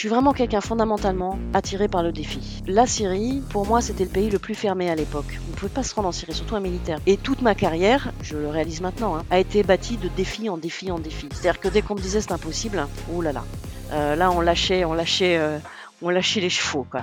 Je suis vraiment quelqu'un fondamentalement attiré par le défi. La Syrie, pour moi, c'était le pays le plus fermé à l'époque. On ne pouvait pas se rendre en Syrie, surtout un militaire. Et toute ma carrière, je le réalise maintenant, hein, a été bâtie de défi en défi en défi. C'est-à-dire que dès qu'on me disait c'est impossible, oh là là, euh, là on lâchait, on lâchait, euh, on lâchait les chevaux quoi.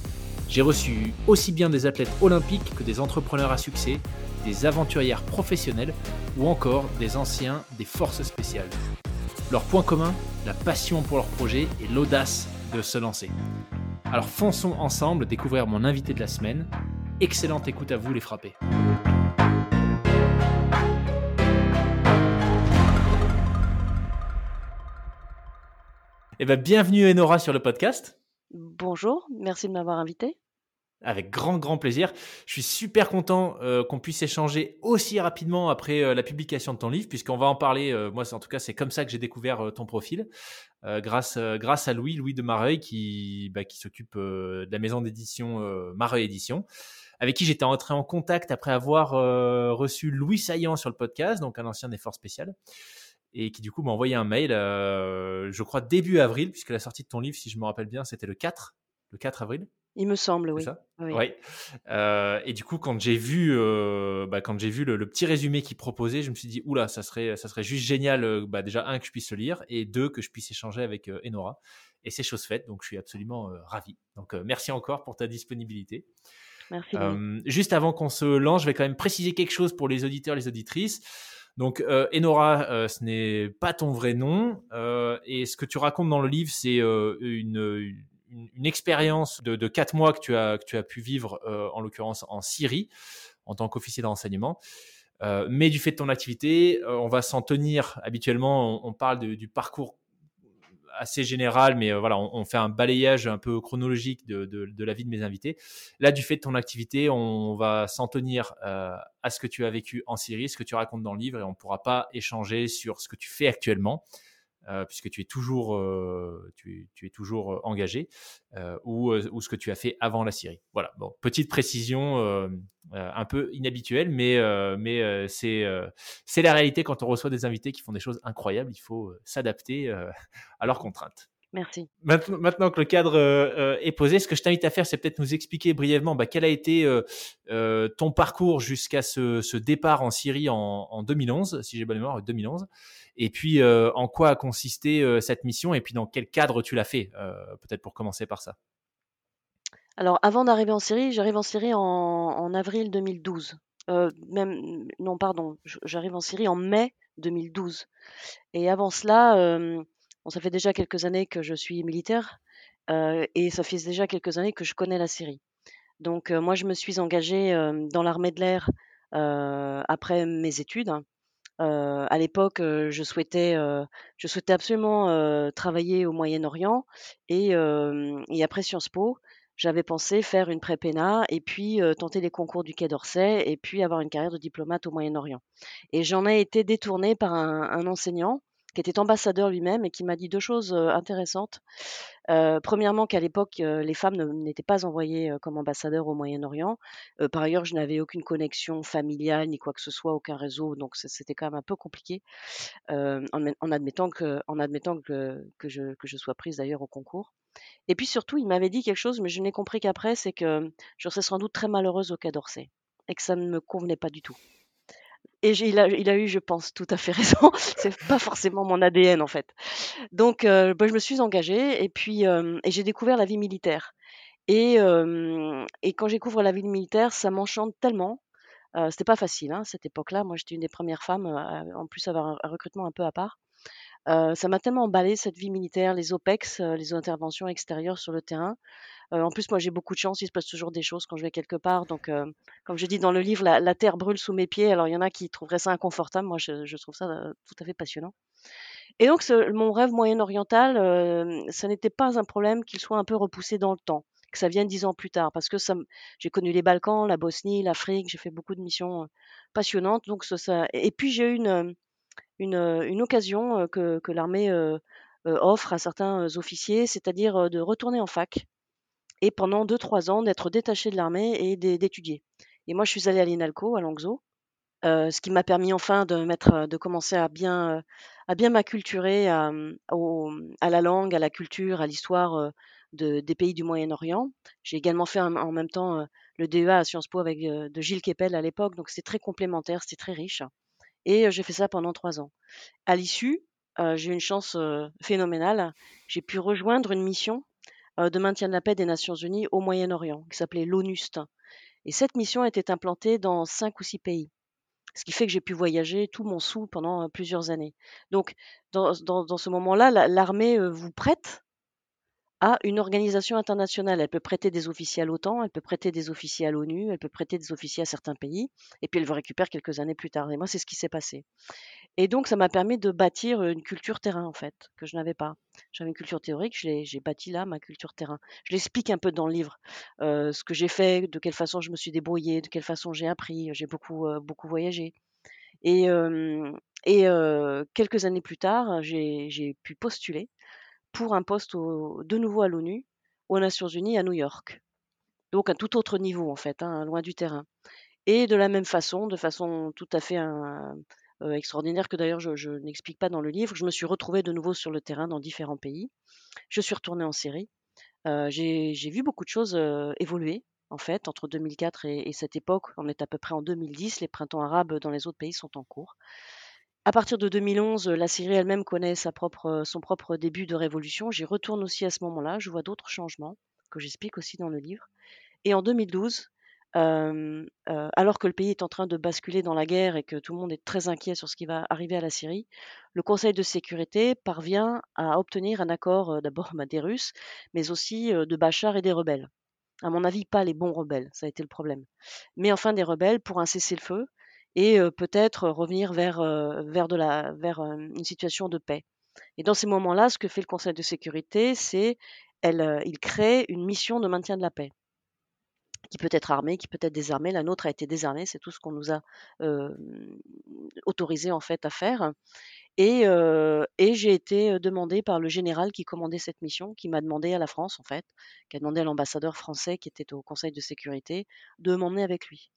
J'ai reçu aussi bien des athlètes olympiques que des entrepreneurs à succès, des aventurières professionnelles ou encore des anciens des forces spéciales. Leur point commun, la passion pour leur projet et l'audace de se lancer. Alors fonçons ensemble découvrir mon invité de la semaine. Excellente écoute à vous les frappés. Eh bien, bienvenue Enora sur le podcast. Bonjour, merci de m'avoir invité. Avec grand, grand plaisir. Je suis super content euh, qu'on puisse échanger aussi rapidement après euh, la publication de ton livre, puisqu'on va en parler. Euh, moi, en tout cas, c'est comme ça que j'ai découvert ton profil, grâce, grâce à Louis, Louis de Mareuil, qui, bah, qui s'occupe de la maison d'édition Mareuil Édition, avec qui j'étais entré en contact après avoir reçu Louis Saillant sur le podcast, donc un ancien des forces spéciales et qui du coup m'a envoyé un mail, je crois début avril, puisque la sortie de ton livre, si je me rappelle bien, c'était le 4, le 4 avril. Il me semble, oui. Ça? Oui. Euh, et du coup, quand j'ai vu, euh, bah, quand j'ai vu le, petit résumé qu'il proposait, je me suis dit, oula, ça serait, ça serait juste génial. Euh, bah, déjà un que je puisse le lire et deux que je puisse échanger avec Enora. Et c'est chose faite, donc je suis absolument ravi. Donc merci encore pour ta disponibilité. Merci. juste avant qu'on se lance, je vais quand même préciser quelque chose pour les auditeurs, les auditrices. Donc, Enora, ce n'est pas ton vrai nom. et ce que tu racontes dans le livre, c'est une, une, expérience de, de, quatre mois que tu as, pu vivre, euh, en l'occurrence en Syrie, en tant qu'officier d'enseignement. Euh, mais du fait de ton activité, euh, on va s'en tenir habituellement. On, parle du parcours assez général, mais voilà, on, fait un balayage un peu chronologique de, de, la vie de mes invités. Là, du fait de ton activité, on va s'en tenir à ce que tu as vécu en Syrie, ce que tu racontes dans le livre, et on ne pourra pas échanger sur ce que tu fais actuellement. Euh, puisque tu es toujours, euh, tu, es toujours euh, engagé, ou, ou, ce que tu as fait avant la Syrie. Voilà, bon, petite précision un peu inhabituelle, mais, mais c'est c'est la réalité quand on reçoit des invités qui font des choses incroyables, il faut s'adapter à leurs contraintes. Merci. Maintenant, que le cadre est posé, ce que je t'invite à faire, c'est peut-être nous expliquer brièvement bah, quel a été ton parcours jusqu'à ce, départ en Syrie en, en 2011, si j'ai bonne mémoire, 2011. Et puis, euh, en quoi a consisté euh, cette mission et puis dans quel cadre tu l'as fait euh, Peut-être pour commencer par ça? Alors, avant d'arriver en Syrie, j'arrive en Syrie en, avril 2012. même, non, pardon, j'arrive en Syrie en mai 2012. Et avant cela, ça fait déjà quelques années que je suis militaire et ça fait déjà quelques années que je connais la Syrie. Donc, moi, je me suis engagée dans l'armée de l'air après mes études à l'époque, je souhaitais, je souhaitais absolument travailler au Moyen-Orient et, après Sciences Po, j'avais pensé faire une prépéna et puis tenter les concours du Quai d'Orsay et puis avoir une carrière de diplomate au Moyen-Orient. Et j'en ai été détournée par un enseignant qui était ambassadeur lui-même et qui m'a dit deux choses intéressantes. premièrement, qu'à l'époque, les femmes n'étaient pas envoyées comme ambassadeurs au Moyen-Orient. par ailleurs, je n'avais aucune connexion familiale ni quoi que ce soit, aucun réseau, donc c'était quand même un peu compliqué en, admettant, que, en admettant que, que, je, que je sois prise d'ailleurs au concours. Et puis surtout, il m'avait dit quelque chose, mais je n'ai compris qu'après, c'est que je serais sans doute très malheureuse au Quai d'Orsay et que ça ne me convenait pas du tout. Et il a, eu, je pense, tout à fait raison. c'est pas forcément mon ADN en fait. Donc, euh, bah, je me suis engagée et puis euh, et j'ai découvert la vie militaire. Et, euh, et quand j'écouvre la vie militaire, ça m'enchante tellement. C'était pas facile, hein, cette époque-là. Moi, j'étais une des premières femmes, en plus avoir un, recrutement un peu à part. Ça m'a tellement emballé cette vie militaire, les OPEX, les interventions extérieures sur le terrain. en plus, moi, j'ai beaucoup de chance, il se passe toujours des choses quand je vais quelque part. Donc, comme je dis dans le livre, la, terre brûle sous mes pieds. Alors, il y en a qui trouveraient ça inconfortable. Moi, je, trouve ça tout à fait passionnant. Et donc, mon rêve moyen-oriental, ça n'était pas un problème qu'il soit un peu repoussé dans le temps que ça vienne dix ans plus tard, parce que j'ai connu les Balkans, la Bosnie, l'Afrique, j'ai fait beaucoup de missions passionnantes. Donc ça, et puis j'ai eu une, une, occasion que, l'armée offre à certains officiers, c'est-à-dire de retourner en fac et pendant deux trois ans d'être détaché de l'armée et d'étudier. Et moi, je suis allée à l'INALCO à Langso, ce qui m'a permis enfin de commencer à bien, à m'acculturer à, à, la langue, à la culture, à l'histoire des pays du Moyen-Orient. J'ai également fait en, même temps le DEA à Sciences Po avec de Gilles Kepel à l'époque, donc c'est très complémentaire, c'était très riche. Et j'ai fait ça pendant trois ans. À l'issue, j'ai eu une chance phénoménale. J'ai pu rejoindre une mission de maintien de la paix des Nations Unies au Moyen-Orient, qui s'appelait l'ONUST. Et cette mission était implantée dans cinq ou six pays. Ce qui fait que j'ai pu voyager tout mon sou pendant plusieurs années. Donc, dans, dans ce moment-là, l'armée vous prête à une organisation internationale. Elle peut prêter des officiers à l'OTAN, elle peut prêter des officiers à l'ONU, elle peut prêter des officiers à certains pays, et puis elle le récupère quelques années plus tard. Et moi, c'est ce qui s'est passé. Et donc, ça m'a permis de bâtir une culture terrain, en fait, que je n'avais pas. J'avais une culture théorique, j'ai bâti là ma culture terrain. Je l'explique un peu dans le livre, euh, ce que j'ai fait, de quelle façon je me suis débrouillée, de quelle façon j'ai appris. J'ai beaucoup, euh, voyagé. Et, et quelques années plus tard, j'ai pu postuler pour un poste de nouveau à l'ONU, aux Nations Unies à New York. Donc un tout autre niveau en fait, hein, loin du terrain. Et de la même façon, de façon tout à fait euh, extraordinaire que d'ailleurs je, n'explique pas dans le livre, je me suis retrouvée de nouveau sur le terrain dans différents pays. Je suis retournée en Syrie. Euh, j'ai vu beaucoup de choses euh, évoluer en fait entre 2004 et, et, cette époque. On est à peu près en 2010. Les printemps arabes dans les autres pays sont en cours. À partir de 2011, la Syrie elle-même connaît propre, son propre début de révolution. J'y retourne aussi à ce moment-là. Je vois d'autres changements que j'explique aussi dans le livre. Et en 2012, alors que le pays est en train de basculer dans la guerre et que tout le monde est très inquiet sur ce qui va arriver à la Syrie, le Conseil de sécurité parvient à obtenir un accord d'abord bah, des Russes, mais aussi de Bachar et des rebelles. À mon avis, pas les bons rebelles, ça a été le problème. Mais enfin des rebelles pour un cessez-le-feu et peut-être revenir vers, de la, vers une situation de paix. Et dans ces moments-là, ce que fait le Conseil de sécurité, c'est il crée une mission de maintien de la paix qui peut être armée, qui peut être désarmée. La nôtre a été désarmée, c'est tout ce qu'on nous a autorisé en fait à faire. Et, j'ai été demandé par le général qui commandait cette mission, qui m'a demandé à la France en fait, qui a demandé à l'ambassadeur français qui était au Conseil de sécurité, de m'emmener avec lui.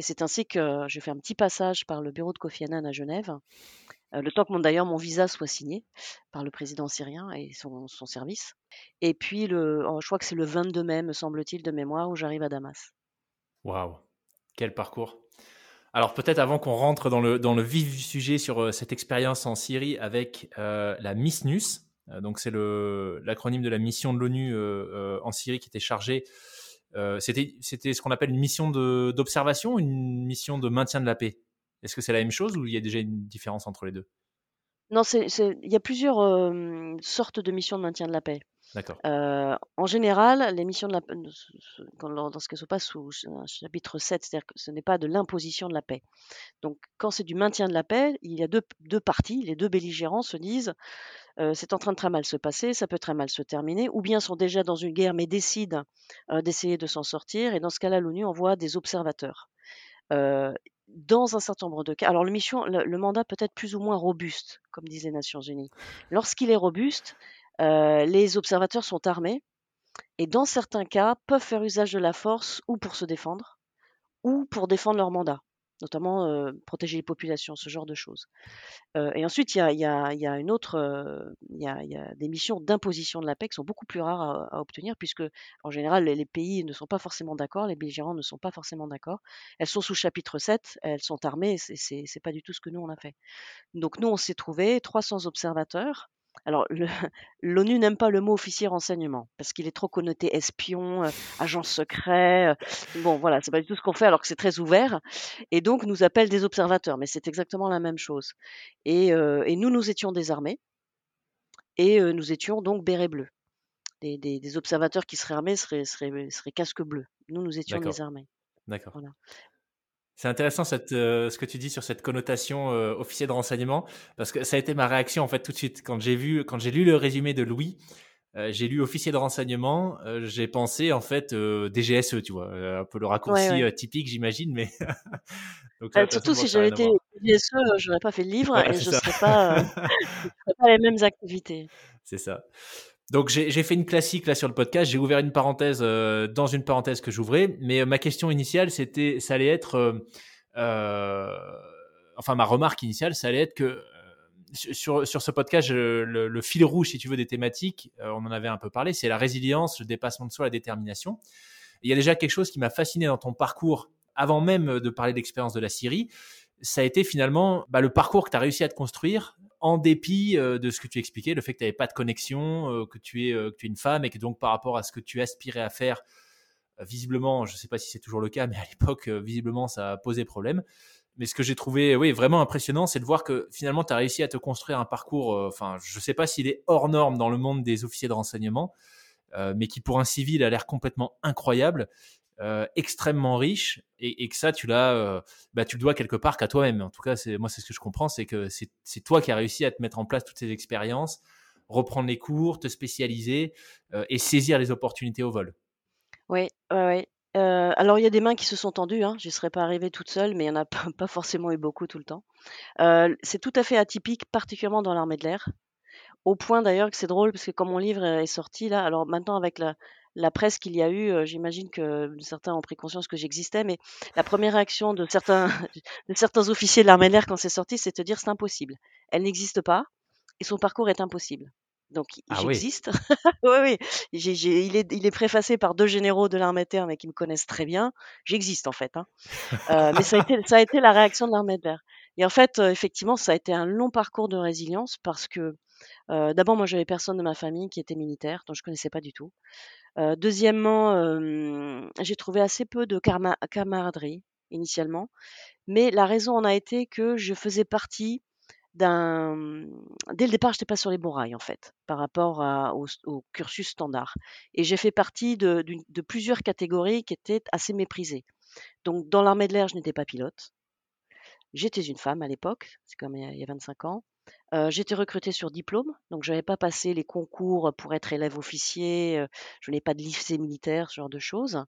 Et c'est ainsi que j'ai fait un petit passage par le bureau de Kofi Annan à Genève, le temps que d'ailleurs mon visa soit signé par le président syrien et son, service. Et puis, le, je crois que c'est le 22 mai, me semble-t-il, de mémoire, où j'arrive à Damas. Waouh, quel parcours alors peut-être avant qu'on rentre dans le, dans le vif du sujet sur cette expérience en Syrie avec euh, la MISNUS, donc c'est l'acronyme de la mission de l'ONU en Syrie qui était chargée euh, c'était ce qu'on appelle une mission d'observation, une mission de maintien de la paix. Est-ce que c'est la même chose ou il y a déjà une différence entre les deux? Non, il y a plusieurs euh, sortes de missions de maintien de la paix. D'accord. Euh, en général, les missions de la dans ce se passe sous un chapitre 7, c'est-à-dire que ce n'est pas de l'imposition de la paix. Donc, quand c'est du maintien de la paix, il y a deux, deux parties. Les deux belligérants se disent c'est en train de très mal se passer, ça peut très mal se terminer, ou bien sont déjà dans une guerre mais décident d'essayer de s'en sortir. Et dans ce cas-là, l'ONU envoie des observateurs. dans un certain nombre de cas, alors le, mandat peut être plus ou moins robuste, comme disent les Nations Unies. Lorsqu'il est robuste, les observateurs sont armés et dans certains cas peuvent faire usage de la force ou pour se défendre ou pour défendre leur mandat notamment protéger les populations, ce genre de choses. et ensuite, il y a, une autre, il y a, des missions d'imposition de la paix qui sont beaucoup plus rares à, obtenir, puisque en général, les, pays ne sont pas forcément d'accord, les belligérants ne sont pas forcément d'accord. Elles sont sous chapitre 7, elles sont armées, c'est pas du tout ce que nous on a fait. Donc nous, on s'est trouvé 300 observateurs alors, l'ONU n'aime pas le mot officier renseignement parce qu'il est trop connoté espion, euh, agent secret. Euh, bon, voilà, c'est pas du tout ce qu'on fait alors que c'est très ouvert. Et donc, nous appelle des observateurs, mais c'est exactement la même chose. Et, euh, nous, nous étions désarmés. et nous étions donc bérets bleus. Des, des, observateurs qui seraient armés seraient, seraient, seraient casques bleus. Nous, nous étions désarmés. D'accord. C'est intéressant cette, ce que tu dis sur cette connotation officier de renseignement, parce que ça a été ma réaction en fait tout de suite quand j'ai vu, quand j'ai lu le résumé de Louis. j'ai lu officier de renseignement, j'ai pensé en fait DGSE, tu vois, un peu le raccourci typique, j'imagine, mais Donc, bah, surtout si j'avais été DGSE, j'aurais pas fait le livre et je ne serais pas, pas les mêmes activités. C'est ça. Donc j'ai fait une classique là sur le podcast. J'ai ouvert une parenthèse dans une parenthèse que j'ouvrais, mais ma question initiale c'était, ça allait être, euh, enfin ma remarque initiale, ça allait être que sur, sur ce podcast, le, fil rouge, si tu veux, des thématiques, on en avait un peu parlé, c'est la résilience, le dépassement de soi, la détermination. il y a déjà quelque chose qui m'a fasciné dans ton parcours, avant même de parler d'expérience de la Syrie, ça a été finalement bah, le parcours que tu as réussi à te construire en dépit euh, de ce que tu expliquais, le fait que tu n'avais pas de connexion, euh, que, tu es, euh, que tu es une femme et que donc par rapport à ce que tu aspirais à faire, visiblement, je ne sais pas si c'est toujours le cas, mais à l'époque, visiblement, ça a posé problème. Mais ce que j'ai trouvé oui, vraiment impressionnant, c'est de voir que finalement, tu as réussi à te construire un parcours, enfin, je ne sais pas s'il est hors norme dans le monde des officiers de renseignement, mais qui pour un civil a l'air complètement incroyable. Euh, extrêmement riche et, que ça, tu l'as, euh, bah, tu le dois quelque part qu'à toi-même. En tout cas, c'est, moi, c'est ce que je comprends, c'est que c'est, toi qui as réussi à te mettre en place toutes ces expériences, reprendre les cours, te spécialiser euh, et saisir les opportunités au vol. Oui, oui. alors, il y a des mains qui se sont tendues. Hein. Je ne serais pas arrivée toute seule, mais il n'y en a pas, forcément eu beaucoup tout le temps. c'est tout à fait atypique, particulièrement dans l'armée de l'air. Au point d'ailleurs que c'est drôle, parce que comme mon livre est sorti là, alors maintenant avec la, la presse qu'il y a eu, j'imagine que certains ont pris conscience que j'existais, mais la première réaction de certains, de certains officiers de l'armée de l'air quand c'est sorti, c'est de dire c'est impossible. Elle n'existe pas et son parcours est impossible. Donc ah j'existe. oui, oui. il, est, il est préfacé par deux généraux de l'armée de terre, mais qui me connaissent très bien. J'existe en fait. Hein. Euh, mais ça a, été, ça a été la réaction de l'armée de l'air. Et en fait, effectivement, ça a été un long parcours de résilience parce que d'abord, moi, j'avais personne de ma famille qui était militaire, donc je connaissais pas du tout deuxièmement, j'ai trouvé assez peu de camaraderie initialement, mais la raison en a été que je faisais partie d'un mmh, dès le départ, je n'étais pas sur les bons rails en fait, par rapport au cursus standard et j'ai fait partie de plusieurs catégories qui étaient assez méprisées. Donc dans l'armée de l'air, je n'étais pas pilote. J'étais une femme à l'époque, c'est comme il y a 25 ans. J'étais recrutée sur diplôme, donc je n'avais pas passé les concours pour être élève officier, je n'ai pas de lycée militaire, ce genre de choses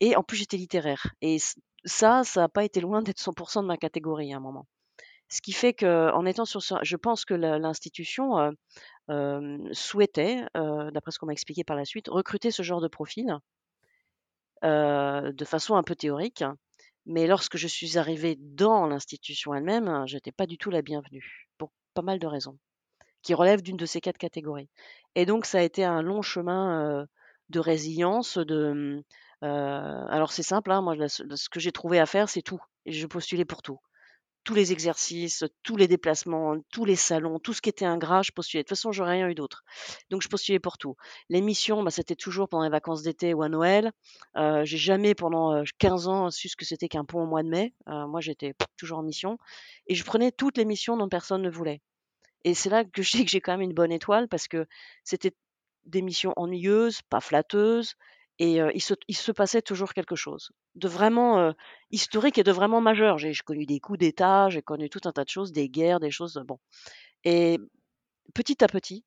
et en plus j'étais littéraire et ça, ça n'a pas été loin d'être 100% de ma catégorie à un moment. Ce qui fait qu'en étant sur ce je pense que l'institution, souhaitait, d'après ce qu'on m'a expliqué par la suite, recruter ce genre de profil, de façon un peu théorique. Mais lorsque je suis arrivée dans l'institution elle-même, je n'étais pas du tout la bienvenue pas mal de raisons, qui relèvent d'une de ces quatre catégories. Et donc, ça a été un long chemin de résilience. De, alors, c'est simple, hein, moi, ce que j'ai trouvé à faire, c'est tout. Et je postulais pour tout tous les exercices, tous les déplacements, tous les salons, tout ce qui était ingrat, je postulais. De toute façon, j'aurais rien eu d'autre. Donc, je postulais pour tout. Les missions, bah, c'était toujours pendant les vacances d'été ou à Noël. Euh, j'ai jamais, pendant 15 ans, su ce que c'était qu'un pont au mois de mai. moi, j'étais toujours en mission. Et je prenais toutes les missions dont personne ne voulait. Et c'est là que je dis que j'ai quand même une bonne étoile parce que c'était des missions ennuyeuses, pas flatteuses, et il, se, passait toujours quelque chose de vraiment historique et de vraiment majeur. J'ai connu des coups d'État, j'ai connu tout un tas de choses, des guerres, des choses. Bon. Et petit à petit,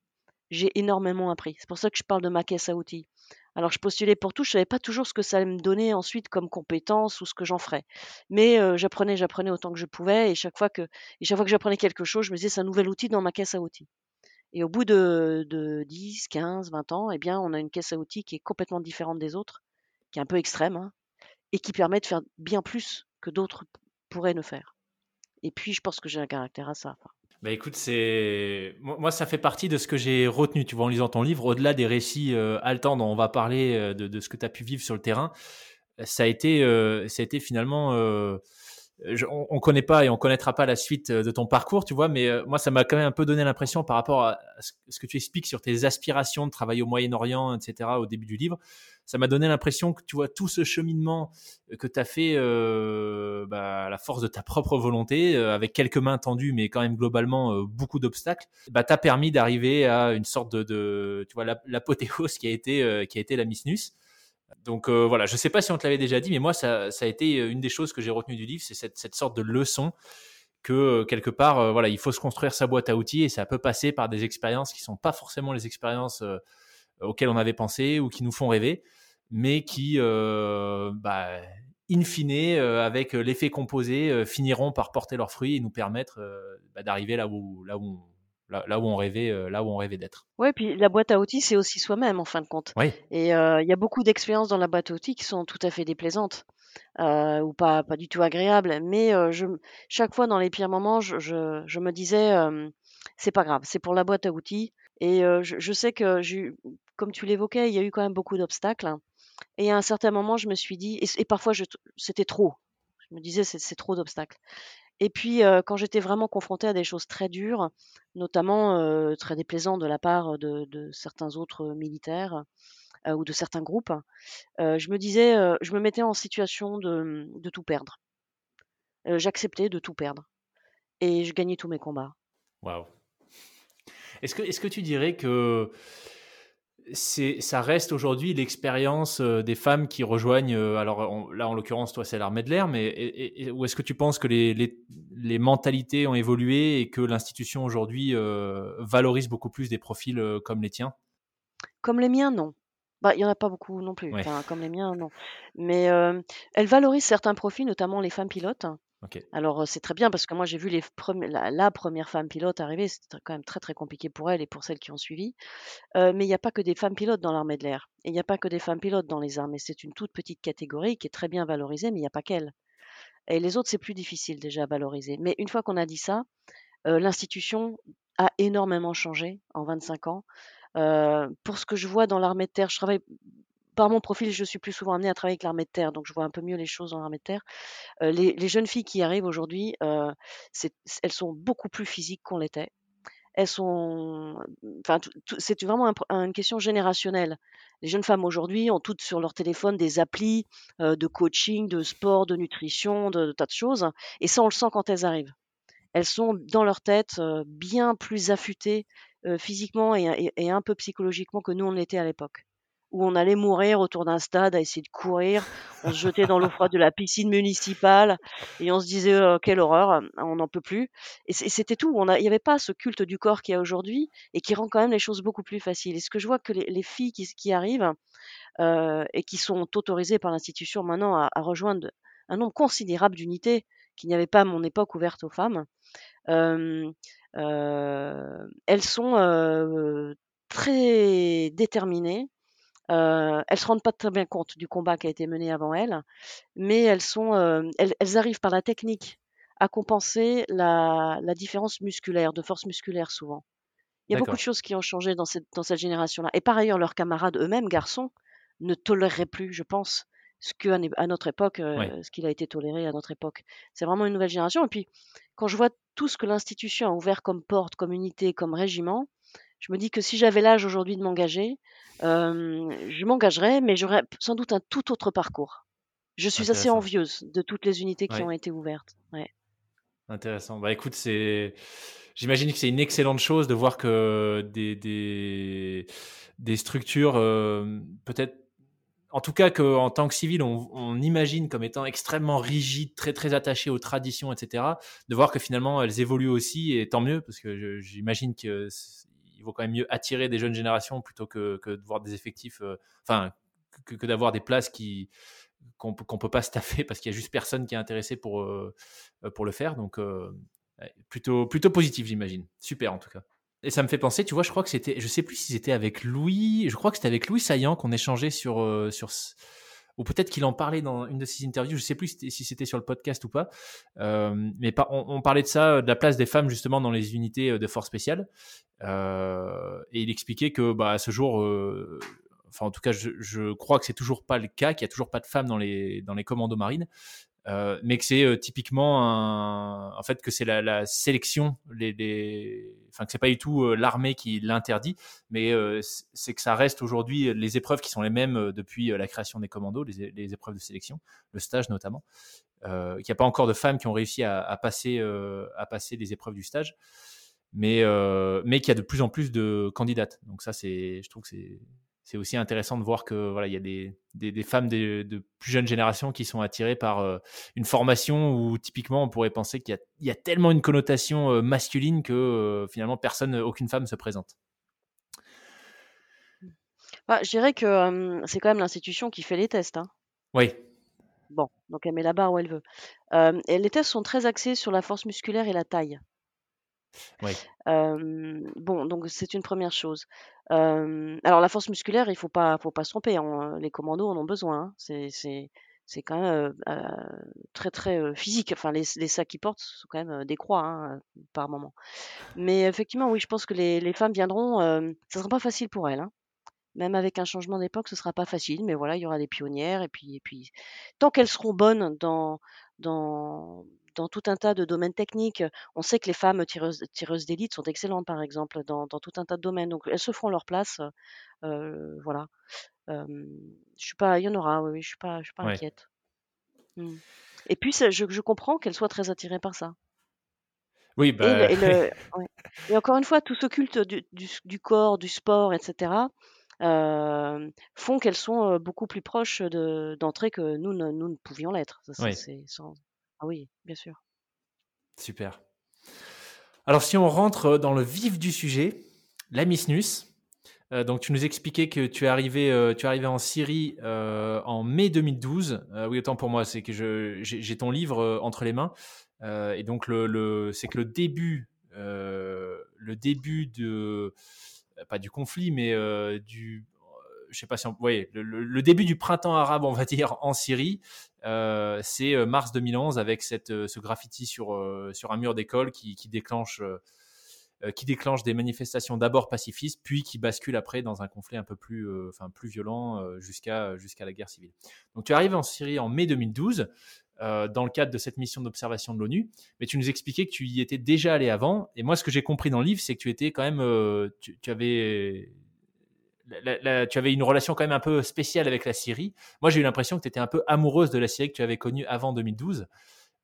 j'ai énormément appris. C'est pour ça que je parle de ma caisse à outils. Alors, je postulais pour tout, je savais pas toujours ce que ça allait me donner ensuite comme compétence ou ce que j'en ferais. Mais j'apprenais, j'apprenais autant que je pouvais, et chaque fois que, et chaque fois que j'apprenais quelque chose, je me disais c'est un nouvel outil dans ma caisse à outils. Et au bout de, de 10, 15, 20 ans, eh bien, on a une caisse à outils qui est complètement différente des autres, qui est un peu extrême, hein, et qui permet de faire bien plus que d'autres pourraient ne faire. Et puis, je pense que j'ai un caractère à ça. Bah écoute, c'est moi ça fait partie de ce que j'ai retenu, tu vois, en lisant ton livre, au-delà des récits euh, haletants dont on va parler euh, de, ce que tu as pu vivre sur le terrain, ça a été, euh, ça a été finalement on, on, connaît pas et on connaîtra pas la suite de ton parcours, tu vois, mais moi, ça m'a quand même un peu donné l'impression par rapport à ce que tu expliques sur tes aspirations de travailler au Moyen-Orient, etc., au début du livre ça m'a donné l'impression que tu vois tout ce cheminement que tu as fait euh, bah, à la force de ta propre volonté, euh, avec quelques mains tendues, mais quand même globalement euh, beaucoup d'obstacles, bah, t'a permis d'arriver à une sorte de, de tu vois, l'apothéose qui a été qui a été la Miss Donc voilà, je sais pas si on te l'avait déjà dit, mais moi ça, a été une des choses que j'ai retenues du livre, c'est cette, sorte de leçon que quelque part, voilà, il faut se construire sa boîte à outils et ça peut passer par des expériences qui sont pas forcément les expériences auxquelles on avait pensé ou qui nous font rêver mais qui, euh, bah, in fine, euh, avec l'effet composé, euh, finiront par porter leurs fruits et nous permettre bah, d'arriver là où, là où là, où on rêvait, là où on rêvait d'être. Oui, puis la boîte à outils, c'est aussi soi-même en fin de compte. Oui. Et il y a beaucoup d'expériences dans la boîte à outils qui sont tout à fait déplaisantes. ou pas, pas du tout agréables. Mais je, chaque fois dans les pires moments, je, je, je me disais, c'est pas grave, c'est pour la boîte à outils. Et je, je, sais que, comme tu l'évoquais, il y a eu quand même beaucoup d'obstacles. Et à un certain moment, je me suis dit, et, parfois c'était trop. Je me disais, c'est trop d'obstacles. Et puis, quand j'étais vraiment confrontée à des choses très dures, notamment très déplaisantes de la part de, certains autres militaires ou de certains groupes, je me disais, je me mettais en situation de, tout perdre. J'acceptais de tout perdre. Et je gagnais tous mes combats. Waouh. Est-ce que, est que tu dirais que ça reste aujourd'hui l'expérience euh, des femmes qui rejoignent. Euh, alors là, en l'occurrence, toi, c'est l'armée de l'air, mais ou est-ce que tu penses que les, les, mentalités ont évolué et que l'institution aujourd'hui euh, valorise beaucoup plus des profils comme les tiens? Comme les miens, non. Bah, il y en a pas beaucoup non plus. comme les miens, non. Mais elle valorise certains profils, notamment les femmes pilotes. Alors, c'est très bien parce que moi, j'ai vu les la, première femme pilote arriver. C'était quand même très, très compliqué pour elle et pour celles qui ont suivi. mais il n'y a pas que des femmes pilotes dans l'armée de l'air. Et il n'y a pas que des femmes pilotes dans les armées. C'est une toute petite catégorie qui est très bien valorisée, mais il n'y a pas qu'elle. Et les autres, c'est plus difficile déjà à valoriser. Mais une fois qu'on a dit ça, l'institution a énormément changé en 25 ans. pour ce que je vois dans l'armée de terre, je travaille par mon profil, je suis plus souvent amenée à travailler avec l'armée de terre, donc je vois un peu mieux les choses dans l'armée de terre. les, jeunes filles qui arrivent aujourd'hui, elles sont beaucoup plus physiques qu'on l'était. Elles sont, enfin, c'est vraiment une question générationnelle. Les jeunes femmes aujourd'hui ont toutes sur leur téléphone des applis de coaching, de sport, de nutrition, de, tas de choses, et ça on le sent quand elles arrivent. Elles sont dans leur tête bien plus affûtées physiquement et, un peu psychologiquement que nous on l'était à l'époque où on allait mourir autour d'un stade à essayer de courir. On se jetait dans l'eau froide de la piscine municipale et on se disait «Oh, quelle horreur, on n'en peut plus. Et c'était tout. Il n'y avait pas ce culte du corps qu'il y a aujourd'hui et qui rend quand même les choses beaucoup plus faciles. Et ce que je vois que les, filles qui, arrivent euh, et qui sont autorisées par l'institution maintenant à, rejoindre un nombre considérable d'unités qu'il n'y avait pas à mon époque ouvertes aux femmes, euh, euh, elles sont très déterminées euh, elles se rendent pas très bien compte du combat qui a été mené avant elles, mais elles sont, elles, arrivent par la technique à compenser la, différence musculaire, de force musculaire souvent. Il y a beaucoup de choses qui ont changé dans cette, dans cette génération-là. Et par ailleurs, leurs camarades eux-mêmes, garçons, ne toléreraient plus, je pense, ce qu'à à notre époque, ce qu'il a été toléré à notre époque. C'est vraiment une nouvelle génération. Et puis, quand je vois tout ce que l'institution a ouvert comme porte, comme unité, comme régiment, je me dis que si j'avais l'âge aujourd'hui de m'engager, je m'engagerais, mais j'aurais sans doute un tout autre parcours. Je suis assez envieuse de toutes les unités qui ont été ouvertes. Ouais. Intéressant. Bah écoute, c'est. J'imagine que c'est une excellente chose de voir que des, des, des structures, peut-être, en tout cas qu'en tant que civil, on, on, imagine comme étant extrêmement rigides, très très attachées aux traditions, etc. De voir que finalement elles évoluent aussi, et tant mieux, parce que j'imagine que il vaut quand même mieux attirer des jeunes générations plutôt que, de voir des effectifs, euh, enfin, que, d'avoir des places qui qu'on ne peut pas staffer parce qu'il y a juste personne qui est intéressé pour, euh, pour le faire. Donc, euh, plutôt, plutôt positif, j'imagine. Super, en tout cas. Et ça me fait penser, tu vois, je crois que c'était, je sais plus si c'était avec Louis, je crois que c'était avec Louis Saillant qu'on échangeait sur, sur, ou peut-être qu'il en parlait dans une de ses interviews, je sais plus si c'était sur le podcast ou pas, euh, mais on, parlait de ça, de la place des femmes justement dans les unités euh, de force spéciale, euh, et il expliquait que bah, à ce jour, enfin en tout cas je, crois que c'est toujours pas le cas, qu'il y a toujours pas de femmes dans les, dans les commandos marines, Euh, mais que c'est euh, typiquement un, en fait que c'est la, la, sélection, les, les, enfin que c'est pas du tout euh, l'armée qui l'interdit, mais c'est que ça reste aujourd'hui les épreuves qui sont les mêmes depuis la création des commandos, les, les épreuves de sélection, le stage notamment, qu'il n'y a pas encore de femmes qui ont réussi à, à passer à passer les épreuves du stage, mais mais qu'il y a de plus en plus de candidates. Donc ça c'est, je trouve que c'est c'est aussi intéressant de voir que voilà, il y a des, des, des femmes de, de, plus jeunes générations qui sont attirées par euh, une formation où typiquement on pourrait penser qu'il y, y, a tellement une connotation euh, masculine que euh, finalement personne, aucune femme se présente. Bah, je dirais que c'est quand même l'institution qui fait les tests. Hein. Oui. Bon, donc elle met la barre où elle veut. et les tests sont très axés sur la force musculaire et la taille. Bon, donc c'est une première chose. alors la force musculaire, il faut pas, faut pas se tromper. Hein, les commandos en ont besoin. Hein. C'est, quand même très très physique. Enfin, les, les sacs qu'ils portent sont quand même des croix hein, par moment. Mais effectivement, oui, je pense que les, les femmes viendront. ça sera pas facile pour elles. Même avec un changement d'époque, ce sera pas facile. Mais voilà, il y aura des pionnières et puis, et puis tant qu'elles seront bonnes dans dans dans tout un tas de domaines techniques. On sait que les femmes tireuses, tireuses d'élite sont excellentes, par exemple, dans, dans, tout un tas de domaines. Donc, elles se feront leur place. Euh, voilà. Euh, je suis pas, il y en aura. Oui, je suis pas, je suis pas ouais. inquiète. Mmh. Et puis, je, je comprends qu'elles soient très attirées par ça. Oui, bah... et, et, le, ouais. et, encore une fois, tout ce culte du, du, du corps, du sport, etc., euh, font qu'elles sont beaucoup plus proches d'entrée que nous ne, nous ne pouvions l'être. Oui. Sans... Ah oui, bien sûr. Super. Alors, si on rentre dans le vif du sujet, la Miss Nus. Euh, donc, tu nous expliquais que tu es arrivé, euh, en Syrie euh, en mai 2012. Euh, oui, autant pour moi, c'est que j'ai ton livre euh, entre les mains. Euh, et donc, c'est que le début, le début de, pas du conflit, mais du, je sais pas si on, le, début du printemps arabe, on va dire, en Syrie, euh, c'est euh, mars 2011 avec cette, euh, ce graffiti sur, sur un mur d'école qui, déclenche, qui déclenche des manifestations d'abord pacifistes, puis qui bascule après dans un conflit un peu plus, enfin, plus violent jusqu'à la guerre civile. Donc tu arrives en Syrie en mai 2012. dans le cadre de cette mission d'observation de l'ONU, mais tu nous expliquais que tu y étais déjà allé avant. Et moi, ce que j'ai compris dans le livre, c'est que tu étais quand même, tu avais la, la, tu avais une relation quand même un peu spéciale avec la Syrie. Moi, j'ai eu l'impression que tu étais un peu amoureuse de la Syrie que tu avais connue avant 2012.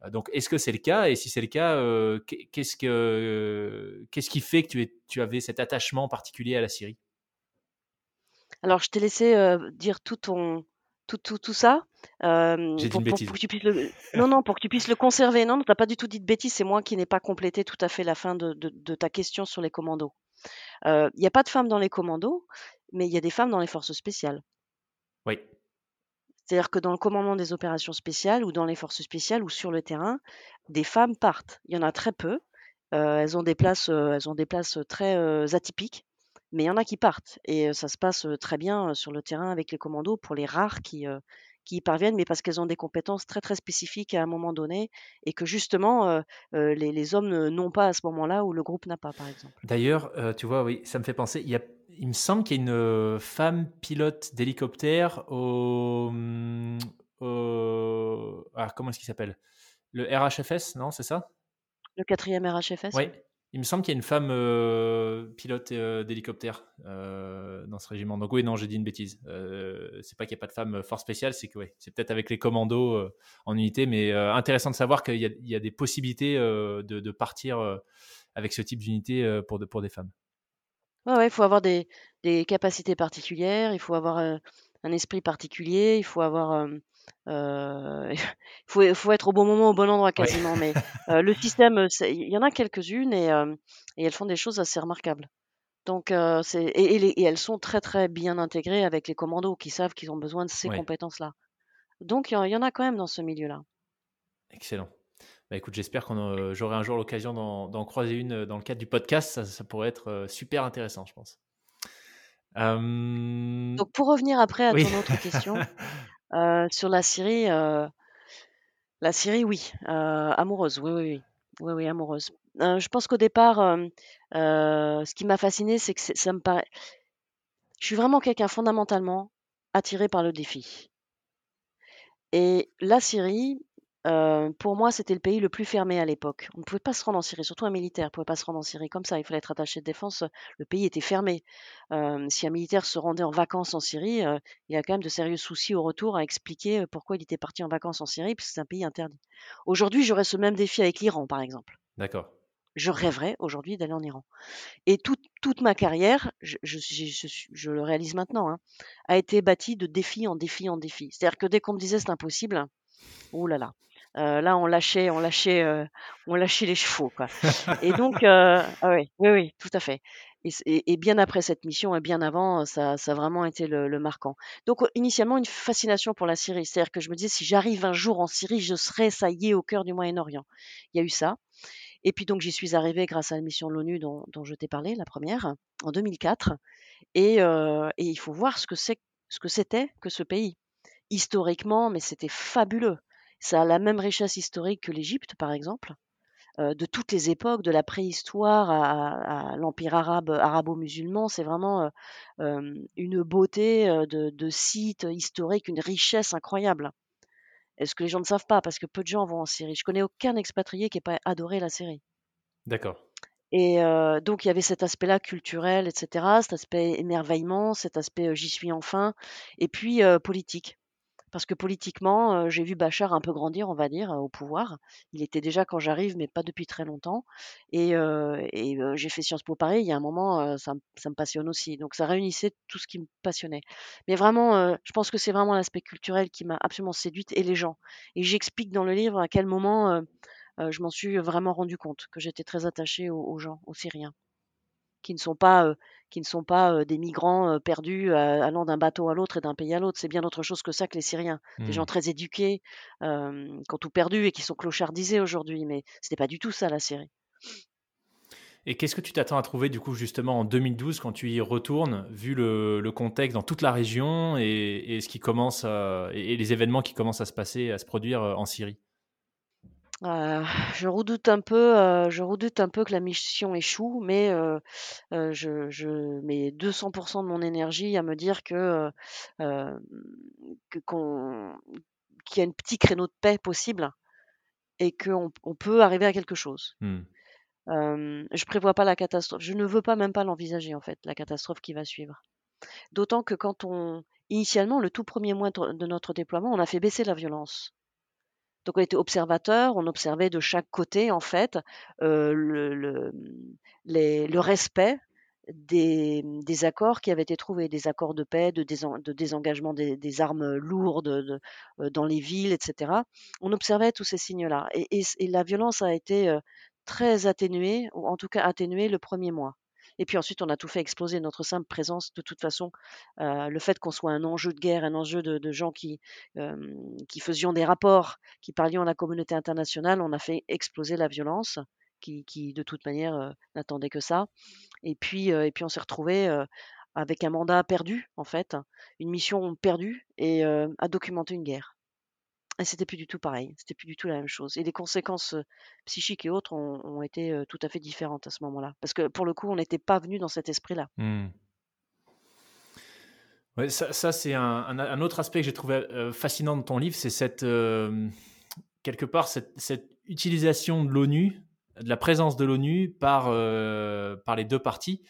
Euh, donc, est-ce que c'est le cas? Et si c'est le cas, euh, qu'est-ce, que, euh, qu'est-ce qui fait que tu, es, tu avais cet attachement particulier à la Syrie? Alors, je t'ai laissé euh, dire tout ton, tout, tout, tout ça. Euh, J'ai pour, dit une bêtise. Pour, que tu puisses le... non, non, pour que tu puisses le conserver. Non, tu n'as pas du tout dit de bêtises. C'est moi qui n'ai pas complété tout à fait la fin de, de, de ta question sur les commandos. Il euh, n'y a pas de femmes dans les commandos, mais il y a des femmes dans les forces spéciales. Oui. C'est-à-dire que dans le commandement des opérations spéciales ou dans les forces spéciales ou sur le terrain, des femmes partent. Il y en a très peu. Euh, elles ont des places, euh, elles ont des places très euh, atypiques, mais il y en a qui partent et ça se passe très bien sur le terrain avec les commandos pour les rares qui qui y parviennent, mais parce qu'elles ont des compétences très très spécifiques à un moment donné et que justement euh, euh, les, les, hommes n'ont pas à ce moment-là ou le groupe n'a pas, par exemple. D'ailleurs, euh, tu vois, oui, ça me fait penser. Il, y a, il me semble qu'il y a une femme pilote d'hélicoptère au, au, ah, comment est-ce qu'il s'appelle? Le RHFS, non, c'est ça? Le quatrième RHFS. Oui. Il me semble qu'il y a une femme euh, pilote euh, d'hélicoptère euh, dans ce régiment. Donc oui, non, j'ai dit une bêtise. c'est pas qu'il n'y a pas de femme force spéciale, c'est que ouais, c'est peut-être avec les commandos en unité, mais intéressant de savoir qu'il y, y, a des possibilités de, de, partir avec ce type d'unité pour, de, pour des femmes. Ouais, faut avoir des, des, capacités particulières, il faut avoir un esprit particulier, il faut avoir euh, il faut, faut, être au bon moment, au bon endroit quasiment. Mais euh, le système, il y en a quelques-unes et, euh, et, elles font des choses assez remarquables. Donc, c'est et, et, les, et, elles sont très très bien intégrées avec les commandos qui savent qu'ils ont besoin de ces ouais. compétences-là. Donc, il y, y, en a quand même dans ce milieu-là. Excellent. Bah, écoute, j'espère que j'aurai un jour l'occasion d'en croiser une dans le cadre du podcast. Ça, ça pourrait être super intéressant, je pense. Donc, pour revenir après à oui. ton autre question, Euh, sur la Syrie, euh, la Syrie, oui, euh, amoureuse, oui, oui, oui, oui, oui amoureuse. je pense qu'au départ, ce qui m'a fasciné, c'est que ça me paraît. Je suis vraiment quelqu'un fondamentalement attiré par le défi. Et la Syrie, Euh, pour moi, c'était le pays le plus fermé à l'époque. On ne pouvait pas se rendre en Syrie, surtout un militaire ne pouvait pas se rendre en Syrie comme ça. Il fallait être attaché de défense. Le pays était fermé. Euh, si un militaire se rendait en vacances en Syrie, euh, il y a quand même de sérieux soucis au retour à expliquer pourquoi il était parti en vacances en Syrie, puisque c'est un pays interdit. Aujourd'hui, j'aurais ce même défi avec l'Iran, par exemple. D'accord. Je rêverais aujourd'hui d'aller en Iran. Et toute, toute ma carrière, je, je, je, je le réalise maintenant, hein, a été bâtie de défi en défi en défi. C'est-à-dire que dès qu'on me disait c'est impossible, oh là là, euh, là, on lâchait, on lâchait, euh, on lâchait les chevaux, quoi. Et donc, euh, ah oui, oui, oui, tout à fait. Et, et, bien après cette mission et bien avant, ça, ça a vraiment été le, le, marquant. Donc, initialement, une fascination pour la Syrie. C'est-à-dire que je me disais, si j'arrive un jour en Syrie, je serai, ça y est, au cœur du Moyen-Orient. Il y a eu ça. Et puis donc, j'y suis arrivée grâce à la mission de l'ONU dont, dont, je t'ai parlé, la première, en 2004. Et, et il faut voir ce que c'est, ce que c'était que ce pays. Historiquement, mais c'était fabuleux. Ça a la même richesse historique que l'Égypte, par exemple, euh, de toutes les époques, de la préhistoire à, l'empire arabe, arabo-musulman. C'est vraiment euh, euh, une beauté de, de sites historiques, une richesse incroyable. Est-ce que les gens ne savent pas? Parce que peu de gens vont en Syrie. Je connais aucun expatrié qui n'ait pas adoré la Syrie. D'accord. Et donc il y avait cet aspect-là culturel, etc., cet aspect émerveillement, cet aspect j'y suis enfin, et puis politique parce que politiquement, j'ai vu Bachar un peu grandir, on va dire, au pouvoir. Il était déjà quand j'arrive, mais pas depuis très longtemps. Et, j'ai fait Sciences Po Paris. Il y a un moment, ça, me passionne aussi. Donc ça réunissait tout ce qui me passionnait. Mais vraiment, je pense que c'est vraiment l'aspect culturel qui m'a absolument séduite et les gens. Et j'explique dans le livre à quel moment je m'en suis vraiment rendu compte, que j'étais très attachée aux gens, aux Syriens qui ne sont pas, qui ne sont pas des migrants perdus allant d'un bateau à l'autre et d'un pays à l'autre. C'est bien autre chose que ça que les Syriens. Des gens mmh. très éduqués, qui ont tout perdu et qui sont clochardisés aujourd'hui. Mais ce n'était pas du tout ça la Syrie. Et qu'est-ce que tu t'attends à trouver du coup justement en 2012 quand tu y retournes, vu le, contexte dans toute la région et, ce qui commence et les événements qui commencent à se passer, à se produire en Syrie? Euh, je redoute un peu, euh, je redoute un peu que la mission échoue, mais euh, je, je mets 200 de mon énergie à me dire que, que qu'on qu'il y a un petit créneau de paix possible et qu'on on peut arriver à quelque chose. Mmh. je prévois pas la catastrophe. Je ne veux pas même pas l'envisager en fait, la catastrophe qui va suivre. D'autant que quand on initialement, le tout premier mois de notre déploiement, on a fait baisser la violence. Donc on était observateur, on observait de chaque côté en fait euh, le, respect des, accords qui avaient été trouvés, des accords de paix, de, désengagement des, armes lourdes de, euh, dans les villes, etc. On observait tous ces signes-là et, la violence a été euh, très atténuée, ou en tout cas atténuée le premier mois. Et puis ensuite, on a tout fait exploser. Notre simple présence, de toute façon, euh, le fait qu'on soit un enjeu de guerre, un enjeu de, gens qui, euh, qui faisions des rapports, qui parlions à la communauté internationale, on a fait exploser la violence, qui, qui de toute manière euh, n'attendait que ça. Et puis, et puis on s'est retrouvé avec un mandat perdu, en fait, une mission perdue et à documenter une guerre. Et c'était plus du tout pareil, c'était plus du tout la même chose. Et les conséquences psychiques et autres ont, été tout à fait différentes à ce moment-là. Parce que pour le coup, on n'était pas venu dans cet esprit-là. Mmh. Ça, c'est un, autre aspect que j'ai trouvé fascinant dans ton livre, c'est cette, quelque part, cette, utilisation de l'ONU, de la présence de l'ONU par, par les deux parties.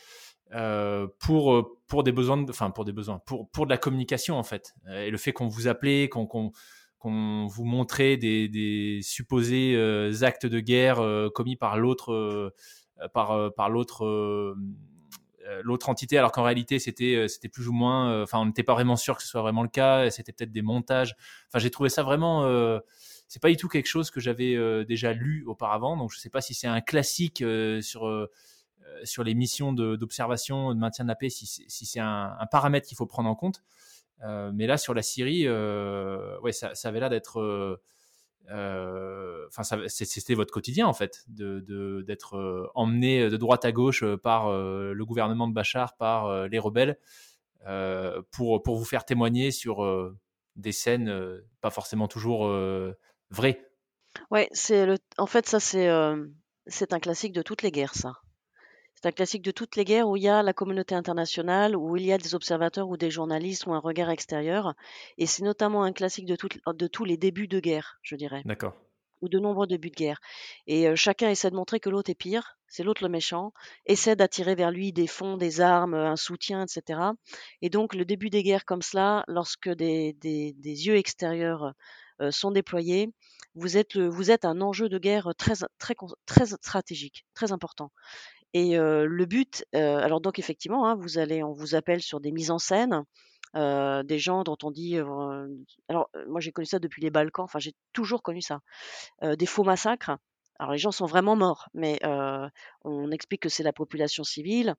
pour, pour des besoins, enfin pour des besoins, pour, pour de la communication en fait. Et le fait qu'on vous appelait, qu'on qu'on vous montrait des, supposés euh, actes de guerre euh, commis par l'autre euh, par, par l'autre l'autre entité, alors qu'en réalité c'était c'était plus ou moins, enfin on n'était pas vraiment sûr que ce soit vraiment le cas, c'était peut-être des montages. Enfin j'ai trouvé ça vraiment, c'est pas du tout quelque chose que j'avais déjà lu auparavant, donc je sais pas si c'est un classique sur sur les missions d'observation, de, maintien de la paix, si, c'est un, paramètre qu'il faut prendre en compte. Euh, mais là, sur la Syrie, euh, ouais, ça, avait l'air d'être. Euh, enfin, c'était votre quotidien en fait, de, d'être emmené de droite à gauche par le gouvernement de Bachar, par les rebelles, pour, pour vous faire témoigner sur des scènes pas forcément toujours vraies. Ouais, le. En fait, ça c'est c'est un classique de toutes les guerres, ça. C'est un classique de toutes les guerres où il y a la communauté internationale, où il y a des observateurs ou des journalistes ou un regard extérieur. Et c'est notamment un classique de, de tous les débuts de guerre, je dirais. D'accord. ou de nombreux débuts de guerre. Et chacun essaie de montrer que l'autre est pire, c'est l'autre le méchant, essaie d'attirer vers lui des fonds, des armes, un soutien, etc. Et donc le début des guerres comme cela, lorsque des, des, des yeux extérieurs sont déployés, vous êtes, vous êtes un enjeu de guerre très, très, très stratégique, très important. Et le but, alors donc effectivement, hein, vous allez, on vous appelle sur des mises en scène, des gens dont on dit, alors moi j'ai connu ça depuis les Balkans, enfin j'ai toujours connu ça, des faux massacres. Alors les gens sont vraiment morts, mais on explique que c'est la population civile.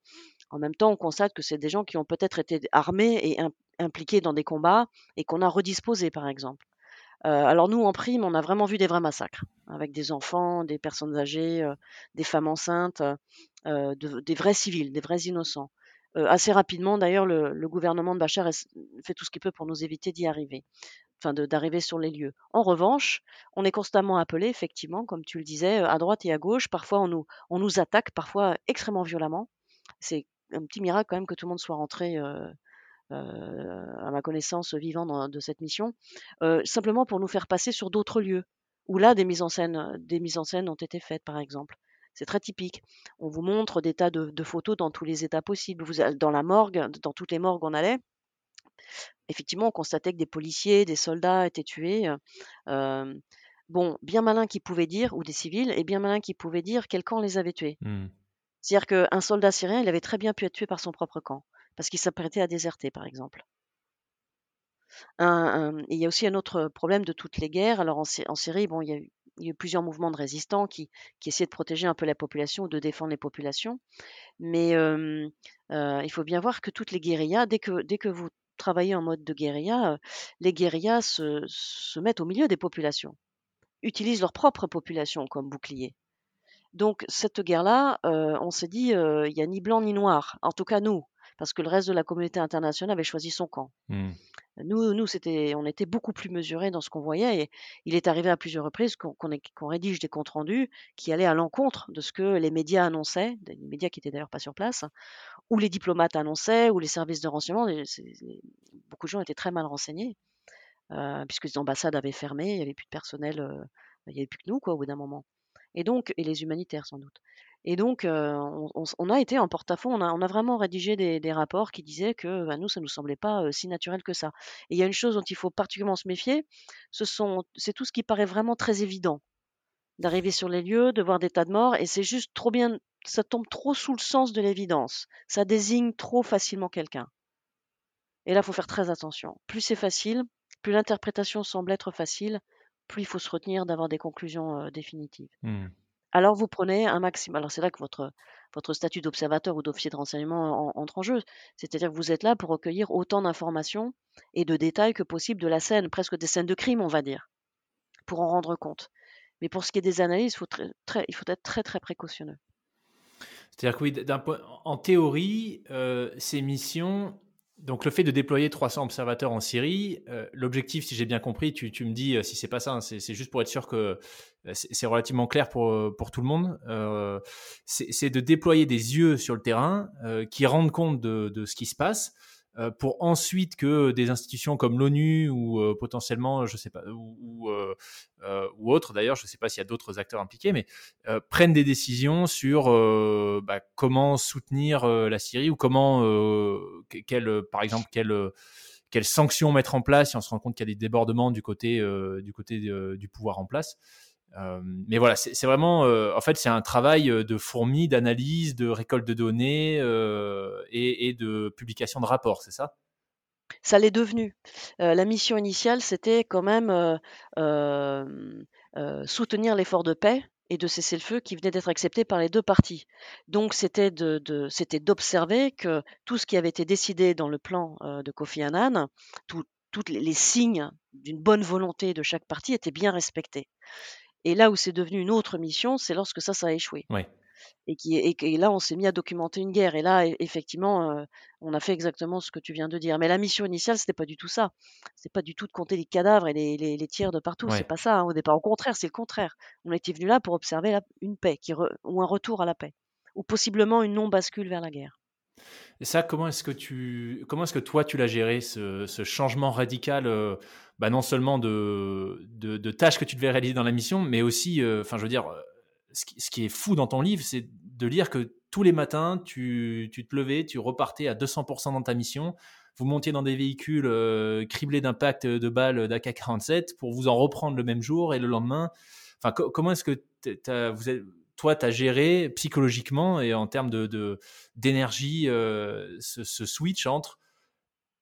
En même temps, on constate que c'est des gens qui ont peut-être été armés et impliqués dans des combats et qu'on a redisposés, par exemple. Alors nous, en prime, on a vraiment vu des vrais massacres, avec des enfants, des personnes âgées, des femmes enceintes, des vrais civils, des vrais innocents. assez rapidement, d'ailleurs, le, gouvernement de Bachar fait tout ce qu'il peut pour nous éviter d'y arriver, enfin d'arriver sur les lieux. En revanche, on est constamment appelé, effectivement, comme tu le disais, à droite et à gauche. Parfois, on nous, on nous attaque, parfois extrêmement violemment. C'est un petit miracle quand même que tout le monde soit rentré. À ma connaissance, vivant de cette mission, simplement pour nous faire passer sur d'autres lieux, où là, des mises en scène, des mises en scène ont été faites, par exemple. C'est très typique. On vous montre des tas de, photos dans tous les états possibles. Vous, dans la morgue, dans toutes les morgues, on allait. Effectivement, on constatait que des policiers, des soldats étaient tués. bon, bien malin qui pouvait dire, ou des civils, et bien malin qui pouvait dire quel camp les avait tués. Mmh. C'est-à-dire qu'un soldat syrien, il avait très bien pu être tué par son propre camp, parce qu'il s'apprêtait à déserter, par exemple. il y a aussi un autre problème de toutes les guerres. Alors en, Syrie, bon, il y a eu plusieurs mouvements de résistants qui, qui essayaient de protéger un peu la population ou de défendre les populations. Mais il faut bien voir que toutes les guérillas, dès que, vous travaillez en mode de guérilla, les guérillas se, se mettent au milieu des populations, utilisent leur propre population comme bouclier. Donc cette guerre-là, on s'est dit, il n'y a ni blanc ni noir, en tout cas nous, parce que le reste de la communauté internationale avait choisi son camp. Mmh. Nous, nous c'était, on était beaucoup plus mesurés dans ce qu'on voyait et il est arrivé à plusieurs reprises qu'on rédige des comptes rendus qui allaient à l'encontre de ce que les médias annonçaient, des médias qui étaient d'ailleurs pas sur place, ou les diplomates annonçaient, ou les services de renseignement. beaucoup de gens étaient très mal renseignés euh, puisque les ambassades avaient fermé, il n'y avait plus de personnel, euh, il n'y avait plus que nous quoi au bout d'un moment. Et donc, et les humanitaires sans doute. Et donc, on, a été en porte-à-faux, on a, vraiment rédigé des, rapports qui disaient que bah, nous, ça ne nous semblait pas si naturel que ça. Et il y a une chose dont il faut particulièrement se méfier, ce sont, c'est tout ce qui paraît vraiment très évident. D'arriver sur les lieux, de voir des tas de morts, et c'est juste trop bien, ça tombe trop sous le sens de l'évidence. Ça désigne trop facilement quelqu'un. Et là, il faut faire très attention. Plus c'est facile, plus l'interprétation semble être facile, plus il faut se retenir d'avoir des conclusions définitives. Mmh. Alors vous prenez un maximum. Alors c'est là que votre, votre statut d'observateur ou d'officier de renseignement entre en jeu. C'est-à-dire que vous êtes là pour recueillir autant d'informations et de détails que possible de la scène, presque des scènes de crime, on va dire, pour en rendre compte. Mais pour ce qui est des analyses, il faut, très, il faut être très très précautionneux. C'est-à-dire que oui, en théorie, euh, ces missions, donc le fait de déployer 300 observateurs en Syrie, euh, l'objectif, si j'ai bien compris, tu, me dis euh, si c'est pas ça, hein, c'est juste pour être sûr que euh, c'est relativement clair pour, tout le monde, c'est de déployer des yeux sur le terrain qui rendent compte de, ce qui se passe pour ensuite que des institutions comme l'ONU ou euh, potentiellement, je sais pas, ou, euh, autres d'ailleurs, je ne sais pas s'il y a d'autres acteurs impliqués, mais prennent des décisions sur bah, comment soutenir la Syrie ou comment, par exemple, quelles sanctions mettre en place si on se rend compte qu'il y a des débordements du, côté du pouvoir en place. Euh, mais voilà, c'est vraiment, euh, en fait, c'est un travail euh, de fourmi, d'analyse, de récolte de données et, de publication de rapports, c'est ça? Ça l'est devenu. la mission initiale, c'était quand même soutenir l'effort de paix et de cesser le feu qui venait d'être accepté par les deux parties. Donc c'était d'observer que tout ce qui avait été décidé dans le plan de Kofi Annan, tous les signes d'une bonne volonté de chaque partie étaient bien respectés. Et là où c'est devenu une autre mission, c'est lorsque ça, ça a échoué. Et, qui, et, là, on s'est mis à documenter une guerre. Et là, e, effectivement, euh, on a fait exactement ce que tu viens de dire. Mais la mission initiale, c'était pas du tout ça. C'est pas du tout de compter les cadavres et les, les, tirs de partout. C'est pas ça hein, au départ. Au contraire, c'est le contraire. On était venu là pour observer une paix qui ou un retour à la paix, ou possiblement une non bascule vers la guerre. Et ça, comment est-ce que tu, comment est-ce que toi tu l'as géré ce, changement radical euh, bah, non seulement de, de, tâches que tu devais réaliser dans la mission, mais aussi, enfin, je veux dire, ce qui, ce qui, est fou dans ton livre, c'est de lire que tous les matins, tu, tu, te levais, tu repartais à 200% dans ta mission, vous montiez dans des véhicules euh, criblés d'impact de balles d'AK-47 pour vous en reprendre le même jour et le lendemain. Enfin, comment est-ce que vous êtes, toi, tu as géré psychologiquement et en termes de, d'énergie euh, ce, switch entre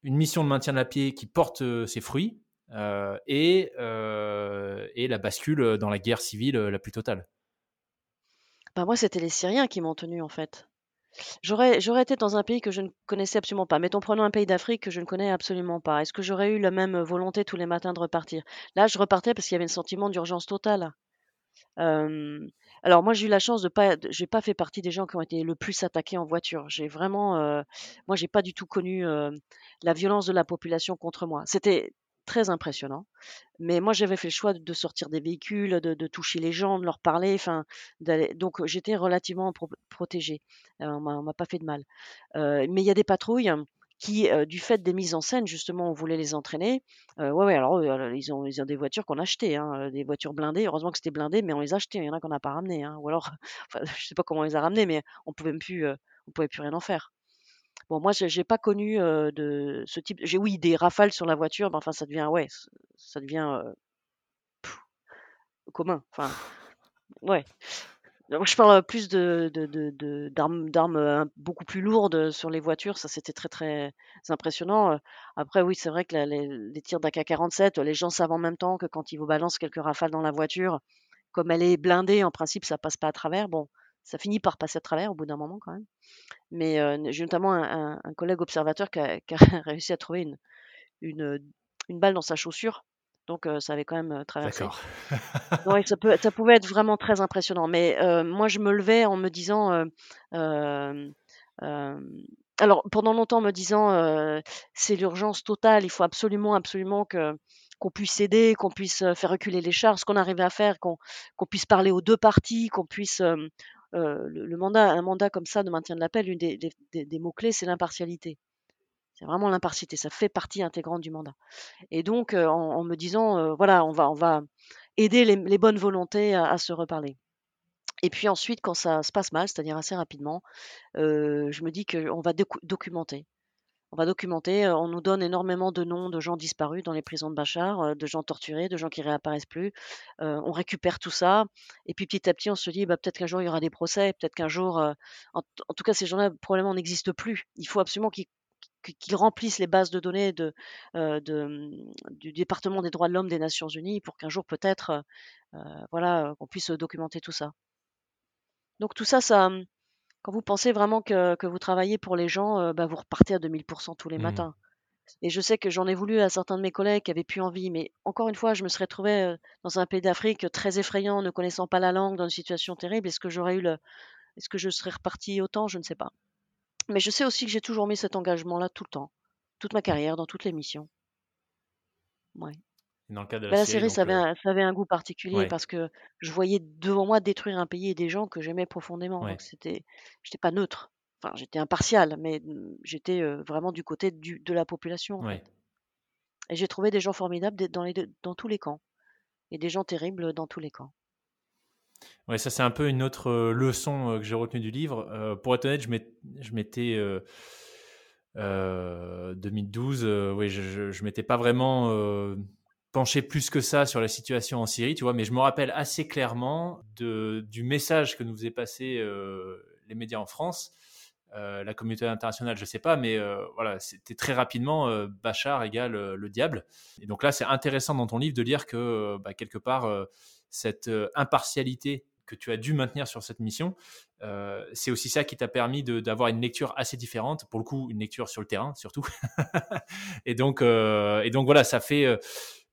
une mission de maintien de la pied qui porte euh, ses fruits et, et la bascule dans la guerre civile la plus totale bah moi, c'était les Syriens qui m'ont tenu en fait. J'aurais, j'aurais été dans un pays que je ne connaissais absolument pas. Mettons, prenons un pays d'Afrique que je ne connais absolument pas. Est-ce que j'aurais eu la même volonté tous les matins de repartir? Là, je repartais parce qu'il y avait un sentiment d'urgence totale. Alors moi, j'ai eu la chance de pas, j'ai pas fait partie des gens qui ont été le plus attaqués en voiture. J'ai vraiment, euh, moi, j'ai pas du tout connu euh, la violence de la population contre moi. C'était très impressionnant. Mais moi, j'avais fait le choix de sortir des véhicules, de, toucher les gens, de leur parler. Enfin, donc j'étais relativement protégée. Euh, on m'a pas fait de mal. Euh, mais il y a des patrouilles qui, euh, du fait des mises en scène, justement, on voulait les entraîner. ouais, ouais, alors ils ont, ils ont des voitures qu'on a achetées, hein, des voitures blindées. Heureusement que c'était blindé, mais on les a achetées. Il y en a qu'on n'a pas ramenées. Hein. Ou alors, enfin, je sais pas comment on les a ramenées, mais on pouvait pouvait plus rien en faire. Bon, moi, j'ai pas connu de ce type. J'ai oui des rafales sur la voiture, mais enfin, ça devient ouais, ça devient commun. Enfin, ouais. Je parle plus de d'armes d'armes beaucoup plus lourdes sur les voitures. Ça, c'était très très impressionnant. Après, oui, c'est vrai que les, tirs d'AK-47, les gens savent en même temps que quand ils vous balancent quelques rafales dans la voiture, comme elle est blindée, en principe, ça passe pas à travers. Bon, ça finit par passer à travers au bout d'un moment quand même. Mais j'ai notamment un, collègue observateur qui a, réussi à trouver une, balle dans sa chaussure. Donc ça avait quand même traversé. D'accord. ça, peut, ça pouvait être vraiment très impressionnant. Mais moi, je me levais en me disant... alors, pendant longtemps, en me disant, c'est l'urgence totale, il faut absolument, absolument que qu'on puisse aider, qu'on puisse faire reculer les chars, ce qu'on arrivait à faire, qu'on puisse parler aux deux parties, qu'on puisse euh, le, mandat, un mandat comme ça de maintien de l'appel, une des, mots-clés, c'est l'impartialité. C'est vraiment l'impartialité, ça fait partie intégrante du mandat. Et donc, euh, en, me disant, euh, voilà, on va, on va aider les, bonnes volontés à, se reparler. Et puis ensuite, quand ça se passe mal, c'est-à-dire assez rapidement, je me dis qu'on va documenter on va documenter, on nous donne énormément de noms de gens disparus dans les prisons de Bachar, de gens torturés, de gens qui réapparaissent plus. on récupère tout ça et puis petit à petit, on se dit: «Bah, peut-être qu'un jour il y aura des procès, peut-être qu'un jour, en tout cas ces gens-là probablement n'existent plus». Il faut absolument qu'ils remplissent les bases de données de, mmh, du département des droits de l'homme des Nations unies pour qu'un jour peut-être, voilà, qu'on puisse documenter tout ça. Donc tout ça, ça, mmh, quand vous pensez vraiment que, vous travaillez pour les gens, euh, bah, vous repartez à 2000% tous les mmh. matins. Et je sais que j'en ai voulu à certains de mes collègues qui avaient plus envie, mais encore une fois, je me serais trouvé euh, dans un pays d'Afrique très effrayant, ne connaissant pas la langue, dans une situation terrible. Est-ce que j'aurais eu le, est-ce que je serais reparti autant? Je ne sais pas. Mais je sais aussi que j'ai toujours mis cet engagement-là tout le temps, toute ma carrière, dans toutes les missions. Ouais. Dans le cas de la, bah, série, ça avait, euh un, ça avait, un, goût particulier parce que je voyais devant moi détruire un pays et des gens que j'aimais profondément. Donc c'était, j'étais pas neutre. Enfin, j'étais impartial, mais mmh, j'étais vraiment du côté du, de la population. Et j'ai trouvé des gens formidables dans, les dans tous les camps et des gens terribles dans tous les camps. Ouais, ça c'est un peu une autre leçon que j'ai retenue du livre. pour être honnête, je m'étais 2012, oui, je, je, m'étais pas vraiment pencher plus que ça sur la situation en Syrie, tu vois, mais je me rappelle assez clairement du message que nous faisaient passer euh, les médias en France, euh, la communauté internationale, je sais pas, mais euh, voilà, c'était très rapidement Bachar égale le diable. Et donc là, c'est intéressant dans ton livre de lire que bah, quelque part cette impartialité que tu as dû maintenir sur cette mission, c'est aussi ça qui t'a permis d'avoir une lecture assez différente, pour le coup une lecture sur le terrain surtout. et donc, et donc voilà, ça fait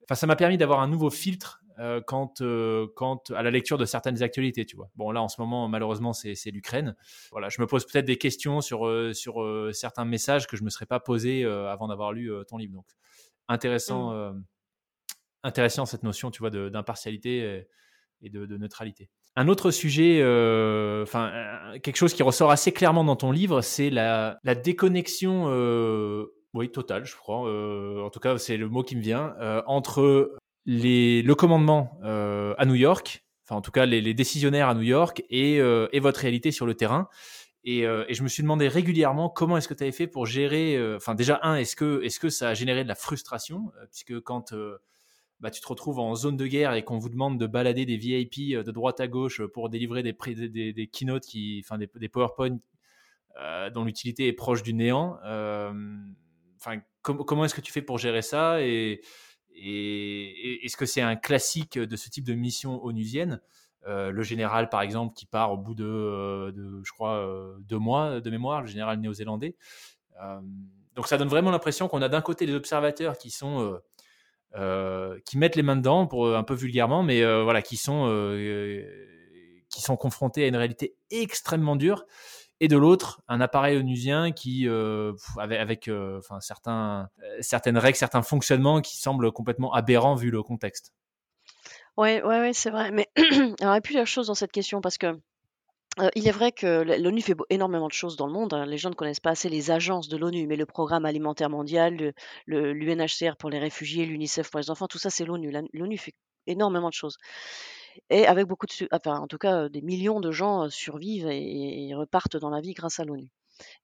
Enfin, ça m'a permis d'avoir un nouveau filtre euh, quant, euh, à la lecture de certaines actualités, tu vois. Bon, là, en ce moment, malheureusement, c'est, l'Ukraine. Voilà, je me pose peut-être des questions sur, euh, sur certains messages que je ne me serais pas posé avant d'avoir lu ton livre. Donc, intéressant, mmh. Intéressant cette notion, tu vois, d'impartialité et, de, neutralité. Un autre sujet, enfin, quelque chose qui ressort assez clairement dans ton livre, c'est la, la déconnexion Oui, total, je crois. en tout cas, c'est le mot qui me vient. entre les, le commandement à New York, enfin en tout cas les, décisionnaires à New York et, et, votre réalité sur le terrain. Et, et, je me suis demandé régulièrement comment est-ce que tu avais fait pour gérer. Enfin, déjà, un, est-ce que, est -ce que ça a généré de la frustration Puisque quand bah, tu te retrouves en zone de guerre et qu'on vous demande de balader des VIP de droite à gauche pour délivrer des, des, keynotes, qui, enfin des, des PowerPoint dont l'utilité est proche du néant. Enfin, comment est-ce que tu fais pour gérer ça et, est-ce que c'est un classique de ce type de mission onusienne? Euh, le général, par exemple, qui part au bout de, euh, je crois, euh, deux mois de mémoire, le général néo-zélandais. donc ça donne vraiment l'impression qu'on a d'un côté les observateurs qui sont qui mettent les mains dedans, pour un peu vulgairement, mais voilà, qui sont qui sont confrontés à une réalité extrêmement dure et de l'autre un appareil onusien qui avec, avec enfin certains certaines règles certains fonctionnements qui semblent complètement aberrants vu le contexte Ouais, ouais, ouais, c'est vrai. Mais alors, il y a plusieurs choses dans cette question parce que il est vrai que l'ONU fait énormément de choses dans le monde. Hein. Les gens ne connaissent pas assez les agences de l'ONU, mais le Programme alimentaire mondial, l'UNHCR pour les réfugiés, l'UNICEF pour les enfants, tout ça, c'est l'ONU. L'ONU fait énormément de choses. Et avec beaucoup de, enfin, en tout cas, des millions de gens survivent et, repartent dans la vie grâce à l'ONU.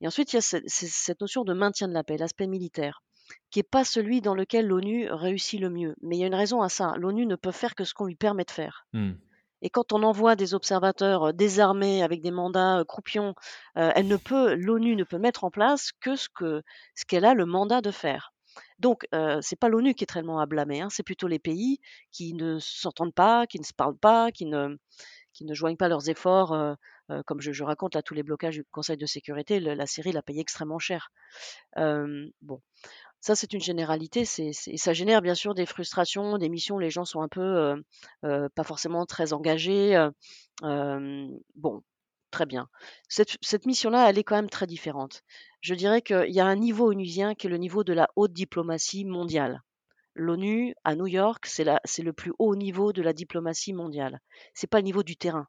Et ensuite, il y a cette notion de maintien de la paix, l'aspect militaire qui n'est pas celui dans lequel l'ONU réussit le mieux. Mais il y a une raison à ça. L'ONU ne peut faire que ce qu'on lui permet de faire. Mmh. Et quand on envoie des observateurs euh, désarmés avec des mandats euh, croupions, euh, l'ONU ne peut mettre en place que ce ce qu'elle a le mandat de faire. Donc, euh, c'est pas l'ONU qui est tellement à blâmer, hein, c'est plutôt les pays qui ne s'entendent pas, qui ne se parlent pas, qui ne, qui ne joignent pas leurs efforts. comme je, raconte là tous les blocages du Conseil de sécurité, la Syrie l'a payé extrêmement cher. bon, ça, c'est une généralité. Ça génère bien sûr des frustrations, des missions où les gens sont un peu pas forcément très engagés. bon, très bien. Cette, mission-là, elle est quand même très différente. Je dirais qu'il y a un niveau onusien qui est le niveau de la haute diplomatie mondiale. L'ONU à New York, c'est, c'est le plus haut niveau de la diplomatie mondiale. C'est pas le niveau du terrain.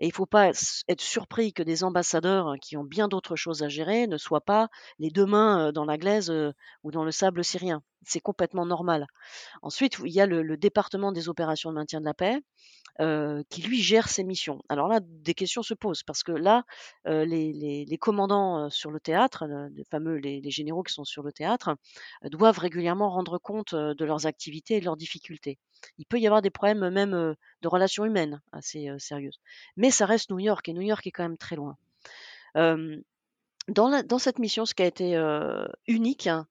Et il ne faut pas être surpris que des ambassadeurs hein, qui ont bien d'autres choses à gérer ne soient pas les deux mains dans la glaise ou dans le sable syrien. C'est complètement normal. Ensuite, il y a le, département des opérations de maintien de la paix qui, lui, gère ses missions. Alors là, des questions se posent parce que là, les, commandants sur le théâtre, les fameux les, généraux qui sont sur le théâtre, doivent régulièrement rendre compte de leurs activités et de leurs difficultés. Il peut y avoir des problèmes même de relations humaines assez sérieuses. Mais ça reste New York et New York est quand même très loin. dans, cette mission, ce qui a été unique, hein,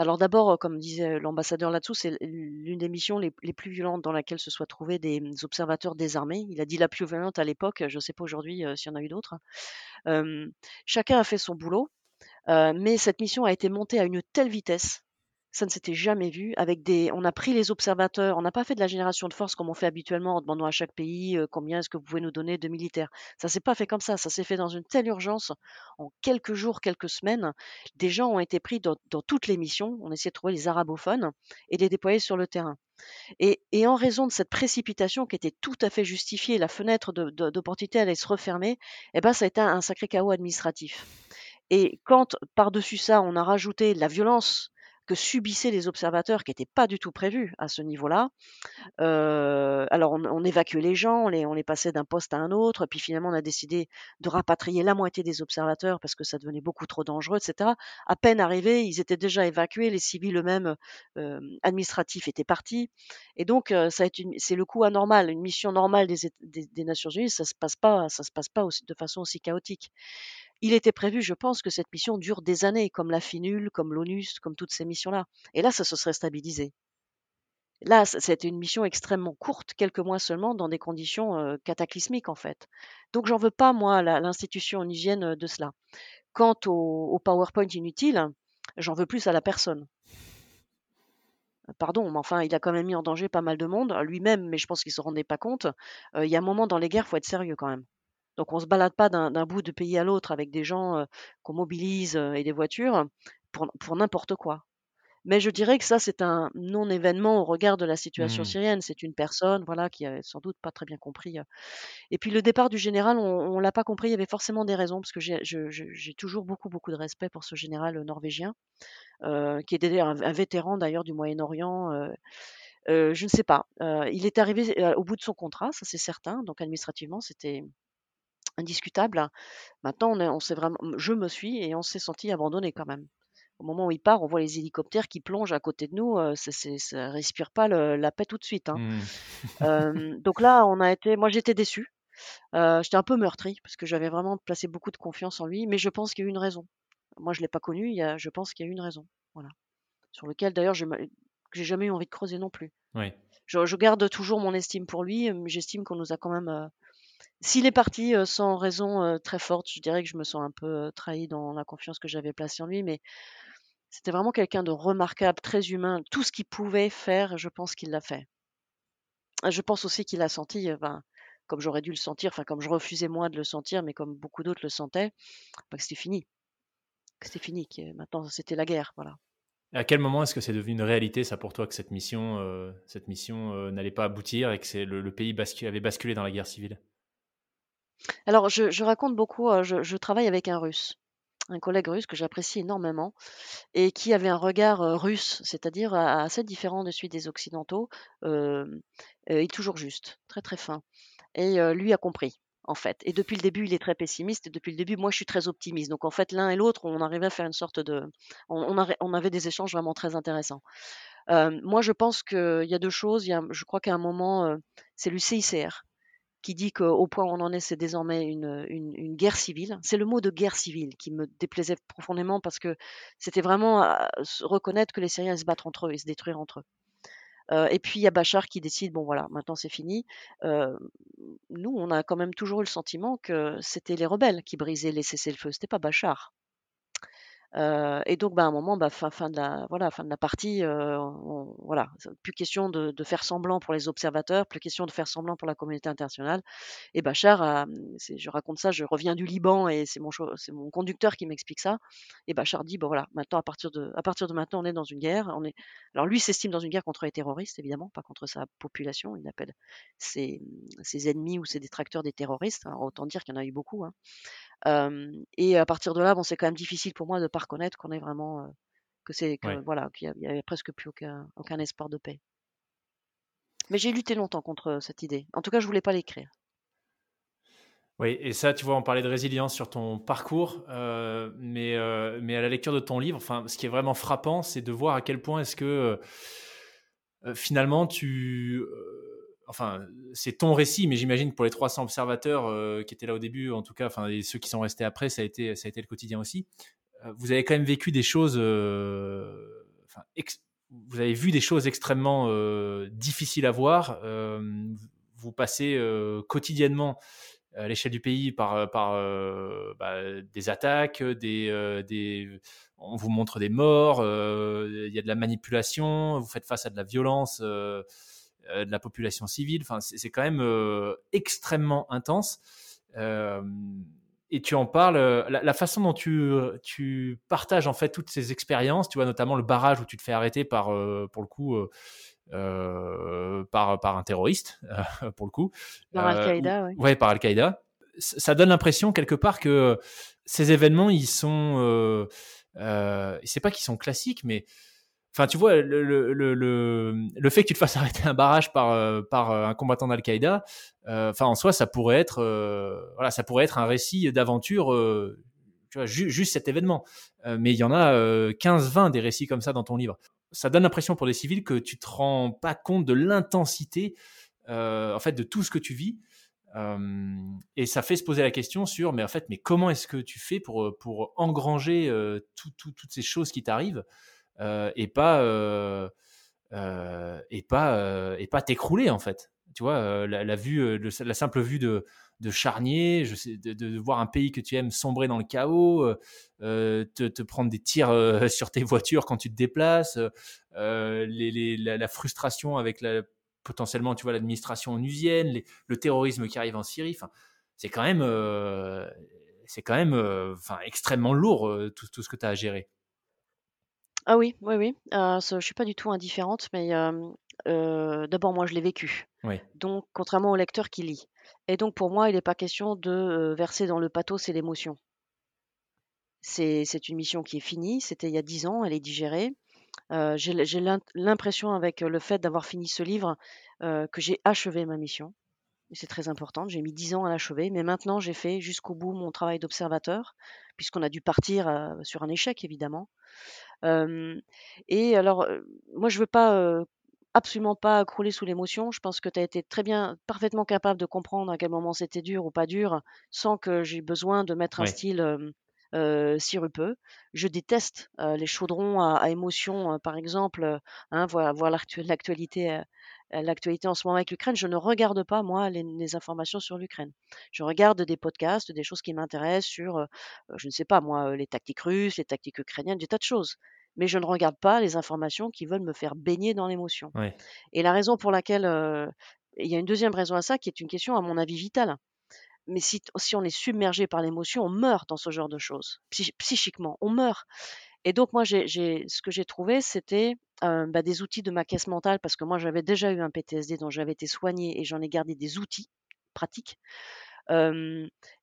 alors d'abord, comme disait l'ambassadeur là-dessous, c'est l'une des missions les, plus violentes dans laquelle se soient trouvés des mmh, observateurs désarmés. Il a dit la plus violente à l'époque, je ne sais pas aujourd'hui s'il y en a eu d'autres. chacun a fait son boulot, mais cette mission a été montée à une telle vitesse ça ne s'était jamais vu. Avec des, on a pris les observateurs, on n'a pas fait de la génération de force comme on fait habituellement en demandant à chaque pays euh, combien est-ce que vous pouvez nous donner de militaires. Ça s'est pas fait comme ça. Ça s'est fait dans une telle urgence. En quelques jours, quelques semaines, des gens ont été pris dans, toutes les missions. On essayait de trouver les arabophones et les déployer sur le terrain. Et, en raison de cette précipitation qui était tout à fait justifiée, la fenêtre d'opportunité allait se refermer, eh ben, ça a été un sacré chaos administratif. Et quand, par-dessus ça, on a rajouté la violence que subissaient les observateurs qui n'étaient pas du tout prévus à ce niveau-là. alors on, évacuait les gens, on les, passait d'un poste à un autre, puis finalement on a décidé de rapatrier la moitié des observateurs parce que ça devenait beaucoup trop dangereux, etc. À peine arrivés, ils étaient déjà évacués, les civils eux-mêmes administratifs étaient partis, et donc c'est le coup anormal, une mission normale des, Nations Unies, ça se ça se passe pas aussi, de façon aussi chaotique. Il était prévu, je pense, que cette mission dure des années, comme la FINUL, comme l'ONUS, comme toutes ces missions-là. Et là, ça se serait stabilisé. Là, c'était une mission extrêmement courte, quelques mois seulement, dans des conditions cataclysmiques, en fait. Donc, j'en veux pas, moi, l'institution en hygiène de cela. Quant au, PowerPoint inutile, j'en veux plus à la personne. Pardon, mais enfin, il a quand même mis en danger pas mal de monde, lui-même, mais je pense qu'il ne se rendait pas compte. Il y a un moment dans les guerres, il faut être sérieux quand même. Donc on ne se balade pas d'un bout de pays à l'autre avec des gens qu'on mobilise et des voitures pour, n'importe quoi. Mais je dirais que ça, c'est un non-événement au regard de la situation Mmh. syrienne. C'est une personne, voilà, qui avait sans doute pas très bien compris. Et puis le départ du général, on, on l'a pas compris. Il y avait forcément des raisons, parce que j'ai toujours beaucoup, beaucoup de respect pour ce général norvégien, euh, qui était un, un vétéran d'ailleurs du Moyen-Orient. euh, euh, je ne sais pas. Il est arrivé au bout de son contrat, ça c'est certain. Donc administrativement, c'était indiscutable. Maintenant, on, est- on s'est vraiment, je me suis et on s'est senti abandonné quand même. Au moment où il part, on voit les hélicoptères qui plongent à côté de nous. euh, c'est, c'est- ça respire pas le- la paix tout de suite. hein. Mmh. Euh, donc là, on a été, moi j'étais déçue. Euh, j'étais un peu meurtrie parce que j'avais vraiment placé beaucoup de confiance en lui, mais je pense qu'il y a eu une raison. Moi, je l'ai pas connu. Il y a, je pense qu'il y a eu une raison. Voilà. Sur lequel d'ailleurs, je que j'ai jamais eu envie de creuser non plus. Ouais. Je, je garde toujours mon estime pour lui. mais J'estime qu'on nous a quand même. euh, S'il est parti sans raison très forte, je dirais que je me sens un peu euh, trahi dans la confiance que j'avais placée en lui, mais c'était vraiment quelqu'un de remarquable, très humain. Tout ce qu'il pouvait faire, je pense qu'il l'a fait. Ah, Je pense aussi qu'il a senti, ben, comme j'aurais dû le sentir, enfin comme je refusais moi de le sentir, mais comme beaucoup d'autres le sentaient, ben, que c'était fini. Que c'était fini, que maintenant c'était la guerre, voilà. À quel moment est-ce que c'est devenu une réalité, ça, pour toi, que cette mission, cette mission n'allait pas aboutir et que le, pays avait basculé dans la guerre civile? Alors, je, raconte beaucoup, euh, je, travaille avec un russe, un collègue russe que j'apprécie énormément, et qui avait un regard euh, russe, c'est-à-dire euh, assez différent de celui des Occidentaux, euh, euh, et toujours juste, très très fin. Et lui a compris, en fait. Et depuis le début, il est très pessimiste, et depuis le début, moi, je suis très optimiste. Donc, en fait, l'un et l'autre, on arrivait à faire une sorte de... On, avait des échanges vraiment très intéressants. Moi, je pense qu'il y a deux choses. Je crois qu'à un moment, c'est le CICR qui dit qu'au point où on en est, c'est désormais une, guerre civile. C'est le mot de guerre civile qui me déplaisait profondément parce que c'était vraiment à reconnaître que les Syriens se battent entre eux et se détruire entre eux. Euh, et puis il y a Bachar qui décide, bon voilà, maintenant c'est fini. Euh, nous, on a quand même toujours eu le sentiment que c'était les rebelles qui brisaient les cessez-le-feu, c'était pas Bachar. Euh, et donc, bah, à un moment, bah, fin, fin de la, voilà, fin de la partie, euh, voilà, plus question de, de faire semblant pour les observateurs, plus question de faire semblant pour la communauté internationale. Et Bachar, a- c'est- je raconte ça, je reviens du Liban et c'est mon, c'est mon conducteur qui m'explique ça. Et Bachar dit, bon voilà, maintenant à partir de, à partir de maintenant, on est dans une guerre. On est, alors lui s'estime dans une guerre contre les terroristes, évidemment, pas contre sa population. Il appelle ses, ses ennemis ou ses détracteurs des terroristes. Alors, autant dire qu'il y en a eu beaucoup. hein. Et à partir de là, bon, c'est quand même difficile pour moi de ne pas reconnaître qu'on est vraiment, que c'est, que, Ouais. voilà, qu'il y a- il y avait presque plus aucun, aucun espoir de paix. Mais j'ai lutté longtemps contre cette idée. En tout cas, je voulais pas l'écrire. Oui, et ça, tu vois, on parlait de résilience sur ton parcours, euh, mais, euh, mais à la lecture de ton livre, enfin, ce qui est vraiment frappant, c'est de voir à quel point est-ce que euh, finalement tu... enfin, c'est ton récit, mais j'imagine que pour les 300 observateurs euh, qui étaient là au début, en tout cas, enfin, et ceux qui sont restés après, ça a été, ça a été le quotidien aussi. Euh, vous avez quand même vécu des choses... euh, vous avez vu des choses extrêmement difficiles à voir. Vous passez quotidiennement à l'échelle du pays par, bah, des attaques, des, des, on vous montre des morts, il y a de la manipulation, vous faites face à de la violence de la population civile. Enfin, c'est quand même euh, extrêmement intense. Euh, et tu en parles, euh, la, la façon dont tu, tu partages en fait toutes ces expériences, tu vois notamment le barrage où tu te fais arrêter par, euh, pour le coup, euh, euh, par, par un terroriste, euh, pour le coup. Par Euh, Al-Qaïda, oui. Ouais, par Al-Qaïda. Ça donne l'impression quelque part que ces événements, ils sont. Euh, euh, c'est pas qu'ils sont classiques, mais. Enfin, tu vois, le, le, le, le, fait que tu te fasses arrêter un barrage par, euh, par euh, un combattant d'Al-Qaïda, euh, enfin, en soi, ça pourrait être, euh, voilà, ça pourrait être un récit d'aventure, euh, tu vois, ju- juste cet événement. Mais il y en a euh, 15-20 des récits comme ça dans ton livre. Ça donne l'impression pour des civils que tu te rends pas compte de l'intensité, en fait, de tout ce que tu vis. Et ça fait se poser la question sur, mais en fait, mais comment est-ce que tu fais pour, pour engranger tout- tout- toutes ces choses qui t'arrivent? Et pas euh, euh, et pas euh, et pas t'écrouler en fait. Tu vois, euh, la, vue, euh, la simple vue de, de charnier, je sais, de, voir un pays que tu aimes sombrer dans le chaos, euh, euh, te, prendre des tirs euh, sur tes voitures quand tu te déplaces, euh, la, frustration avec la, potentiellement, tu vois, l'administration onusienne, le terrorisme qui arrive en Syrie. C'est quand même, euh, c'est quand même, euh, enfin, extrêmement lourd euh, tout, tout ce que tu as à gérer. Ah oui, oui, oui, heu, ce je suis pas du tout indifférente, mais hem, heu, d'abord moi je l'ai vécu. Oui. Donc contrairement au lecteur qui lit et donc pour moi, il est pas question de, heu, verser dans le pathos et l'émotion. C'est c'est une mission qui est finie, c'était il y a 10 ans, elle est digérée. Heu, j'ai l j'ai l'int l'impression avec, le fait d'avoir fini ce livre, heu, que j'ai achevé ma mission et c'est très important. J'ai mis 10 ans à l'achever, mais maintenant j'ai fait jusqu'au bout mon travail d'observateur, puisqu'on a dû partir, heu, sur un échec évidemment. Et alors, moi je veux pas, absolument pas crouler sous l'émotion. Je pense que tu as été très bien parfaitement capable de comprendre à quel moment c'était dur ou pas dur, sans que j'aie besoin de mettre un style, heu, sirupeux. Je déteste, les chaudrons à à émotion, par exemple, hein, voir voir l'actu l'actualité, l'actualité en ce moment avec l'Ukraine. Je ne regarde pas moi les les informations sur l'Ukraine. Je regarde des podcasts, des choses qui m'intéressent sur, heu, je ne sais pas moi, les tactiques russes, les tactiques ukrainiennes, des tas de choses mais je ne regarde pas les informations qui veulent me faire baigner dans l'émotion. Et la raison pour laquelle, il y a une deuxième raison à ça qui est une question à mon avis vitale. Mais si si on est submergé par l'émotion, on meurt dans ce genre de choses. Psy psychiquement, on meurt. Et donc moi j'ai ce que j'ai trouvé, c'était, heu, bah, des outils de ma caisse mentale parce que moi j'avais déjà eu un PTSD dont j'avais été soignée et j'en ai gardé des outils pratiques.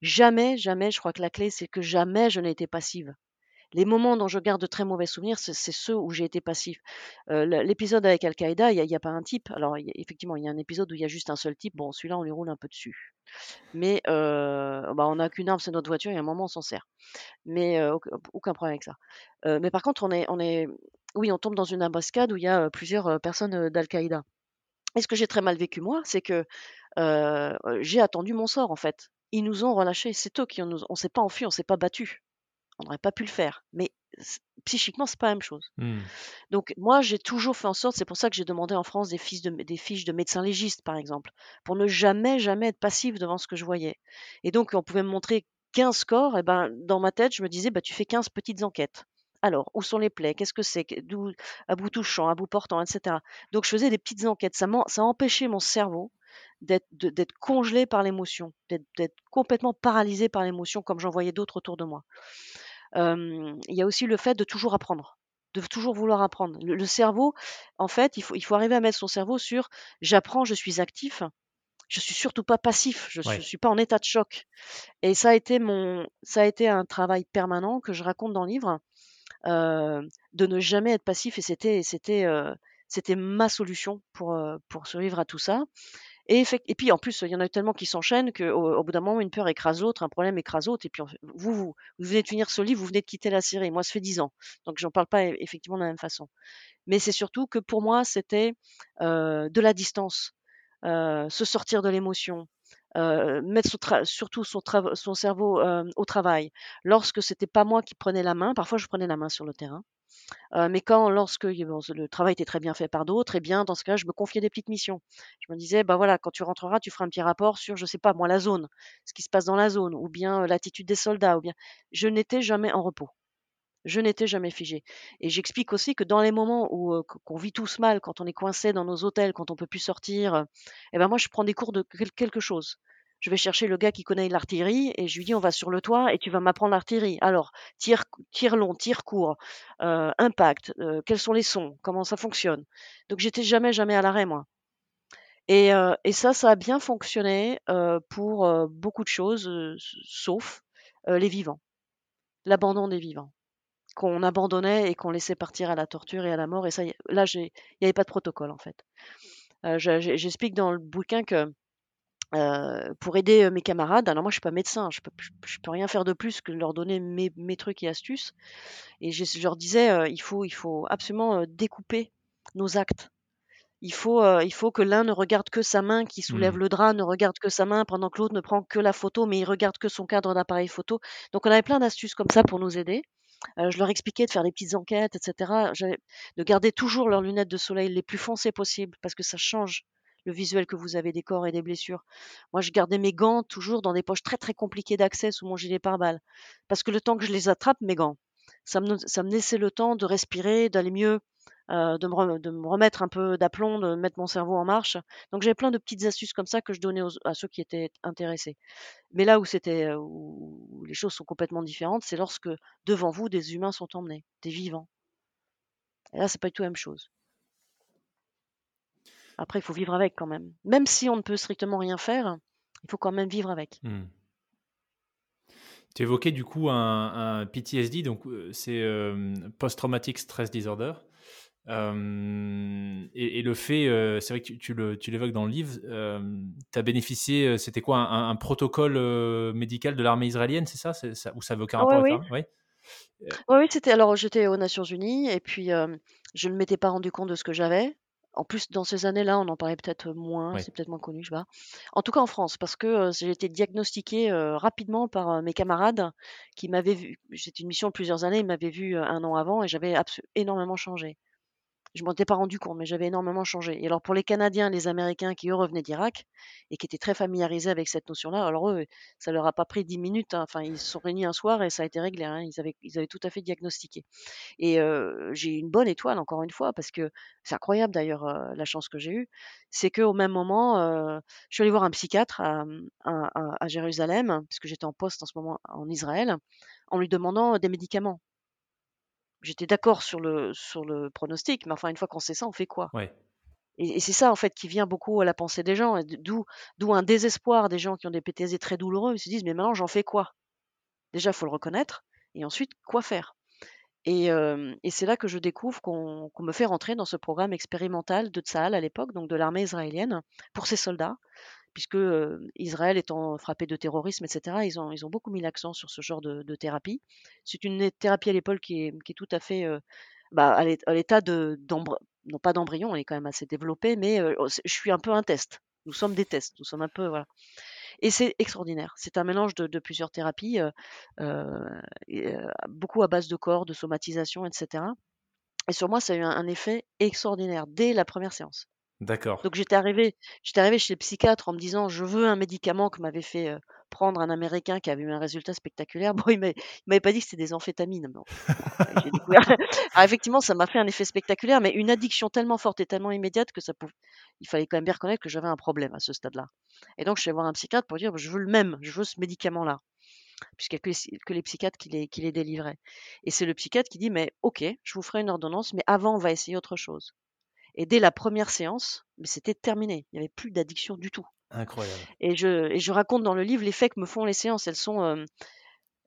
Jamais, jamais, je crois que la clé, c'est que jamais je n'ai été passive. Les moments dont je garde de très mauvais souvenirs, c'est ceux où j'ai été passif. Le l'épisode avec Al-Qaïda, il y a pas un type alors effectivement, il y a un épisode où il y a juste un seul type. Bon, celui-là, on lui roule un peu dessus. Mais heu, bah, on n'a qu'une arme, c'est notre voiture et à un moment, on s'en sert. Mais auc aucun problème avec ça. Mais par contre, on est oui, on tombe dans une embuscade où il y a, plusieurs, personnes, d'Al-Qaïda. Et ce que j'ai très mal vécu moi, c'est que, j'ai attendu mon sort, en fait. Ils nous ont relâchés, c'est eux qui nous on s'est pas enfui, on s'est pas battu. On n'aurait pas pu le faire, mais psychiquement, c'est pas la même chose. Mmh. Donc moi, j'ai toujours fait en sorte c'est pour ça que j'ai demandé en France des fiches de des fiches de médecin légiste, par exemple, pour ne jamais, jamais être passif devant ce que je voyais. Et donc on pouvait me montrer 15 corps et ben, dans ma tête, je me disais: «Bah, tu fais 15 petites enquêtes. Alors, où sont les plaies? Qu'est-ce que c'est? D'où à bout touchant, à bout portant?» et cetera. Donc je faisais des petites enquêtes. Ça ça empêchait mon cerveau d'être congelé par l'émotion, d'être complètement paralysé par l'émotion comme j'en voyais d'autres autour de moi. Il y a aussi le fait de toujours apprendre, de toujours vouloir apprendre. Le le cerveau, en fait, il faut il faut arriver à mettre son cerveau sur: «J'apprends, je suis actif, je suis surtout pas passif, je Ouais. suis pas en état de choc» et ça a été mon ça a été un travail permanent que je raconte dans le livre, de ne jamais être passif et c'était c'était, c'était ma solution pour, pour survivre à tout ça et puis en plus, il y en a tellement qui s'enchaînent qu'au au bout d'un moment, une peur écrase l'autre, un problème écrase l'autre et puis vous vous vous venez de finir ce livre, vous venez de quitter la série. Moi, ça fait 10 ans, donc j'en parle pas e effectivement de la même façon. Mais c'est surtout que pour moi, c'était, heu, de la distance, heu, se sortir de l'émotion, heu, mettre surtout son cerveau, hem, au travail. Lorsque c'était pas moi qui prenais la main, parfois je prenais la main sur le terrain, Heu, mais quand lorsque le travail était très bien fait par d'autres et bien, dans ce cas-là, je me confiais des petites missions. Je me disais: «Bah, voilà, quand tu rentreras, tu feras un petit rapport sur, je sais pas moi, la zone, ce qui se passe dans la zone ou bien, l'attitude des soldats ou bien» je n'étais jamais en repos. Je n'étais jamais figée et j'explique aussi que dans les moments où, qu qu'on vit tous mal, quand on est coincé dans nos hôtels, quand on peut plus sortir, heu et ben, moi, je prends des cours de quel quelque chose. Je vais chercher le gars qui connaît l'artillerie et je lui dis: «On va sur le toit et tu vas m'apprendre l'artillerie. Alors, tir long, tir court, heu, impact, heu, quels sont les sons? Comment ça fonctionne?» donc j'étais jamais, jamais à l'arrêt, moi et ça, ça a bien fonctionné, pour, beaucoup de choses, sauf, les vivants, l'abandon des vivants qu'on abandonnait et qu'on laissait partir à la torture et à la mort et ça y là il y avait pas de protocole en fait. J'ai j'explique dans le bouquin que, heu, pour aider, heu, mes camarades alors moi je suis pas médecin, je peux je peux rien faire de plus que de leur donner mes mes trucs et astuces et je je leur disais, «Il faut il faut absolument, découper nos actes. Il faut, il faut que l'un ne regarde que sa main qui soulève Mmh. le drap, ne regarde que sa main pendant que l'autre ne prend que la photo, mais il regarde que son cadre d'appareil photo». Donc on avait plein d'astuces comme ça pour nous aider Je leur expliquais de faire des petites enquêtes et cetera. J'avais de garder toujours leurs lunettes de soleil les plus foncées possibles parce que ça change le visuel que vous avez des corps et des blessures. Moi, je gardais mes gants toujours dans des poches très, très compliquées d'accès sous mon gilet pare-balles parce que le temps que je les attrape, mes gants, ça me ça me laissait le temps de respirer, d'aller mieux, heu, de me remettre un peu d'aplomb, de mettre mon cerveau en marche. Donc j'avais plein de petites astuces comme ça que je donnais à ceux qui étaient intéressés. Mais là où c'était, heu, où les choses sont complètement différentes, c'est lorsque devant vous des humains sont emmenés, des vivants. Et là, c'est pas du tout la même chose. Après, il faut vivre avec quand même. Même si on ne peut strictement rien faire, il faut quand même vivre avec. Hmm. Tu évoquais du coup un, PTSD, donc euh, c'est euh, Post-Traumatic Stress Disorder. Euh, et, le fait, c'est vrai que tu, tu l'évoques dans le livre, tu as bénéficié, c'était quoi, un, protocole médical de l'armée israélienne, c'est ça, ça, Ou ça veut aucun rapport avec ça oui. Oui, c'était alors j'étais aux Nations Unies et puis je ne m'étais pas rendu compte de ce que j'avais. En plus, dans ces années-là, on en parlait peut-être moins, c'est peut-être moins connu, je sais pas. En tout cas en France, parce que j'ai été diagnostiquée rapidement par mes camarades qui m'avaient vu. J'étais une mission de plusieurs années, ils m'avaient vu un an avant et j'avais énormément changé. Je m'en étais pas rendu compte, mais j'avais énormément changé. Et alors pour les Canadiens, les Américains qui eux revenaient d'Irak et qui étaient très familiarisés avec cette notion-là, alors eux, ça leur a pas pris dix minutes. Hein. Enfin, ils se sont réunis un soir et ça a été réglé. Hein. Ils avaient, tout à fait diagnostiqué. Et j'ai une bonne étoile encore une fois parce que c'est incroyable d'ailleurs la chance que j'ai eue, c'est qu'au même moment, je suis allée voir un psychiatre à, Jérusalem parce que j'étais en poste en ce moment en Israël, en lui demandant des médicaments j'étais d'accord sur le, sur le pronostic, mais enfin, une fois qu'on sait ça, on fait quoi? Et, c'est ça, en fait, qui vient beaucoup à la pensée des gens, d'où, d'où un désespoir des gens qui ont des PTSD très douloureux. Ils se disent, mais maintenant, j'en fais quoi? Déjà, il faut le reconnaître, et ensuite, quoi faire? Et, et c'est là que je découvre qu'on, me fait rentrer dans ce programme expérimental de Tsahal à l'époque, donc de l'armée israélienne, pour ses soldats, puisque Israël étant frappé de terrorisme, etc., ils ont, beaucoup mis l'accent sur ce genre de, thérapie. C'est une thérapie à l'époque qui est, tout à fait bah, à l'état non pas d'embryon, elle est quand même assez développée, mais oh, je suis un peu un test. Nous sommes des tests, nous sommes un peu voilà. Et c'est extraordinaire. C'est un mélange de, plusieurs thérapies, beaucoup à base de corps, de somatisation, etc. Et sur moi, ça a eu un effet extraordinaire dès la première séance. D'accord. Donc j'étais arrivée j'étais arrivée chez le psychiatre en me disant: «Je veux un médicament que m'avait fait, prendre un Américain qui avait eu un résultat spectaculaire». Bon, il m'avait pas dit que c'était des amphétamines. Bon, j'ai découvert alors effectivement, ça m'a fait un effet spectaculaire, mais une addiction tellement forte et tellement immédiate que ça pouvait il fallait quand même bien reconnaître que j'avais un problème à ce stade-là. Et donc je suis allée voir un psychiatre pour dire: «Je veux le même, je veux ce médicament-là». Puisqu'il n'y a que les que les psychiatres qui les qui les délivraient. Et c'est le psychiatre qui dit: «Mais OK, je vous ferai une ordonnance, mais avant on va essayer autre chose». Et dès la première séance, mais c'était terminé. Il n'y avait plus d'addiction du tout. Incroyable. Et je, et je raconte dans le livre l'effet que me font les séances. Elles sont, euh,